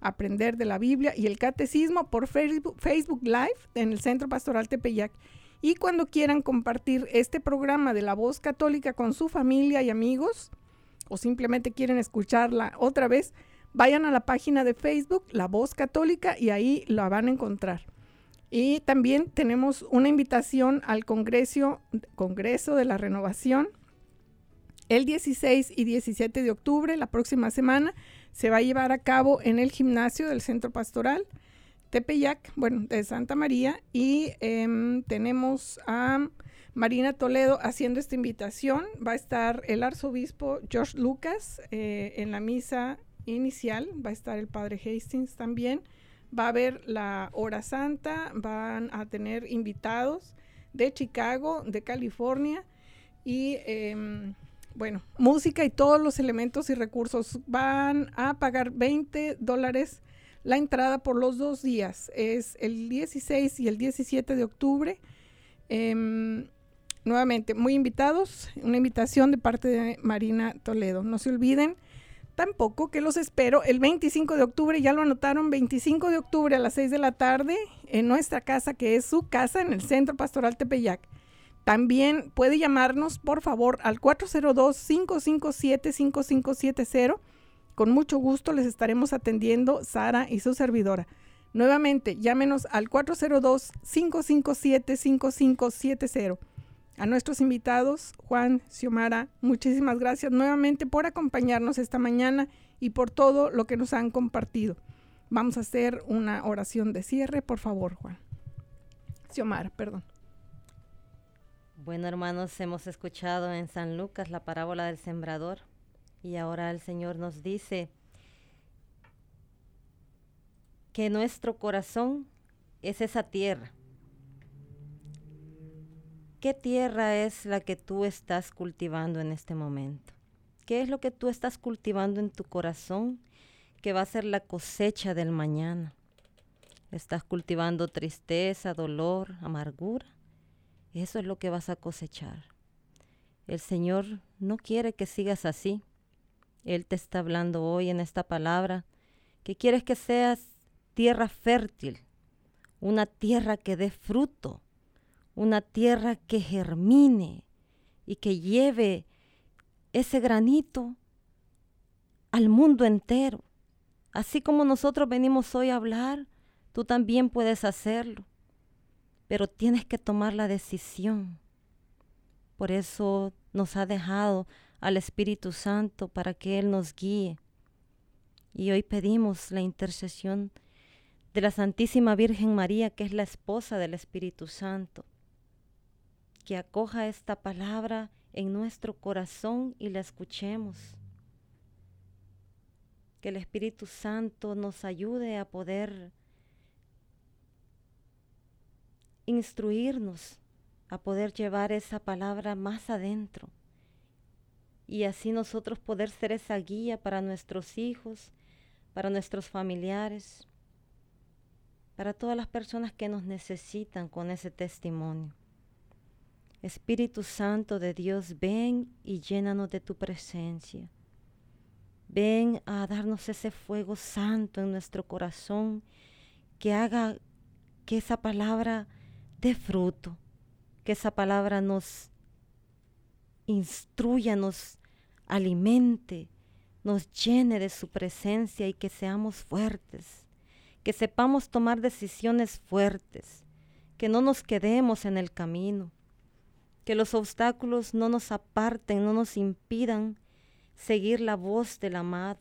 aprender de la Biblia y el catecismo por Facebook, Live en el Centro Pastoral Tepeyac. Y cuando quieran compartir este programa de la voz católica con su familia y amigos, o simplemente quieren escucharla otra vez, vayan a la página de Facebook, La Voz Católica, y ahí la van a encontrar. Y también tenemos una invitación al Congreso, Congreso de la Renovación. El 16 y 17 de octubre, la próxima semana, se va a llevar a cabo en el gimnasio del Centro Pastoral Tepeyac, bueno, de Santa María. Y em, tenemos a Marina Toledo haciendo esta invitación. Va a estar el arzobispo George Lucas eh, en la misa inicial. Va a estar el padre Hastings también. Va a haber la hora santa. Van a tener invitados de Chicago, de California. Y em, bueno, música y todos los elementos y recursos. Van a pagar 20 dólares la entrada por los dos días. Es el 16 y el 17 de octubre. Em, nuevamente, muy invitados, una invitación de parte de Marina Toledo. No se olviden tampoco que los espero el 25 de octubre, ya lo anotaron, 25 de octubre a las 6 de la tarde en nuestra casa, que es su casa en el Centro Pastoral Tepeyac. También puede llamarnos, por favor, al 402-557-5570. Con mucho gusto les estaremos atendiendo Sara y su servidora. Nuevamente, llámenos al 402-557-5570. A nuestros invitados, Juan, Xiomara, muchísimas gracias nuevamente por acompañarnos esta mañana y por todo lo que nos han compartido. Vamos a hacer una oración de cierre, por favor, Juan. Xiomara, perdón. Bueno, hermanos, hemos escuchado en San Lucas la parábola del sembrador y ahora el Señor nos dice que nuestro corazón es esa tierra. ¿Qué tierra es la que tú estás cultivando en este momento? ¿Qué es lo que tú estás cultivando en tu corazón que va a ser la cosecha del mañana? ¿Estás cultivando tristeza, dolor, amargura? Eso es lo que vas a cosechar. El Señor no quiere que sigas así. Él te está hablando hoy en esta palabra que quieres que seas tierra fértil, una tierra que dé fruto, una tierra que germine y que lleve ese granito al mundo entero. Así como nosotros venimos hoy a hablar, tú también puedes hacerlo, pero tienes que tomar la decisión. Por eso nos ha dejado al Espíritu Santo para que Él nos guíe. Y hoy pedimos la intercesión de la Santísima Virgen María, que es la esposa del Espíritu Santo, que acoja esta palabra en nuestro corazón y la escuchemos. Que el Espíritu Santo nos ayude a poder instruirnos, a poder llevar esa palabra más adentro y así nosotros poder ser esa guía para nuestros hijos, para nuestros familiares, para todas las personas que nos necesitan con ese testimonio. Espíritu Santo de Dios, ven y llénanos de tu presencia. Ven a darnos ese fuego santo en nuestro corazón que haga que esa palabra dé fruto, que esa palabra nos instruya, nos alimente, nos llene de su presencia y que seamos fuertes, que sepamos tomar decisiones fuertes, que no nos quedemos en el camino, que los obstáculos no nos aparten, no nos impidan seguir la voz del amado,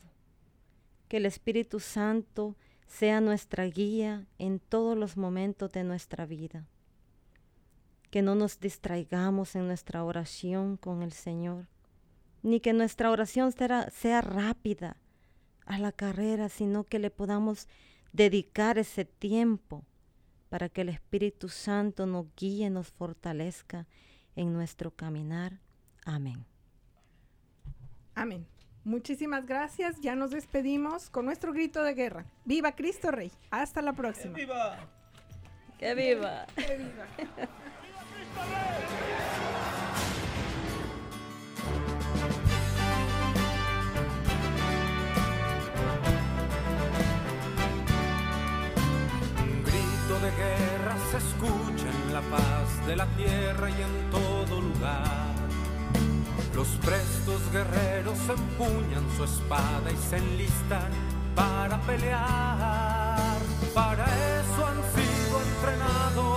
que el Espíritu Santo sea nuestra guía en todos los momentos de nuestra vida, que no nos distraigamos en nuestra oración con el Señor, ni que nuestra oración sea, rápida a la carrera, sino que le podamos dedicar ese tiempo para que el Espíritu Santo nos guíe, nos fortalezca en nuestro caminar. Amén. Amén. Muchísimas gracias. Ya nos despedimos con nuestro grito de guerra. ¡Viva Cristo Rey! Hasta la próxima. ¡Viva! ¡Que viva! ¡Que viva! Un de la tierra y en todo lugar. Los prestos guerreros empuñan su espada y se enlistan para pelear. Para eso han sido entrenados,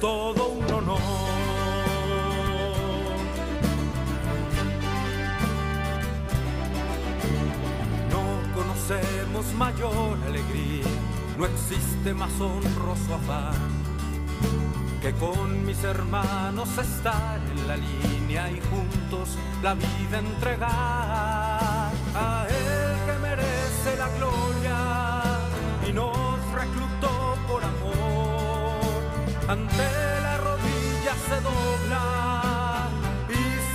todo un honor. No conocemos mayor alegría, no existe más honroso afán que con mis hermanos estar en la línea y juntos la vida entregar a Él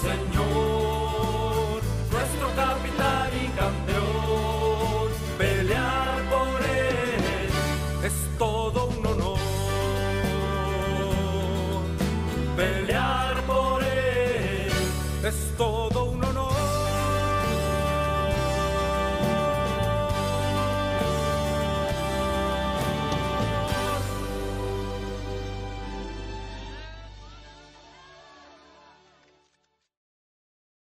soberano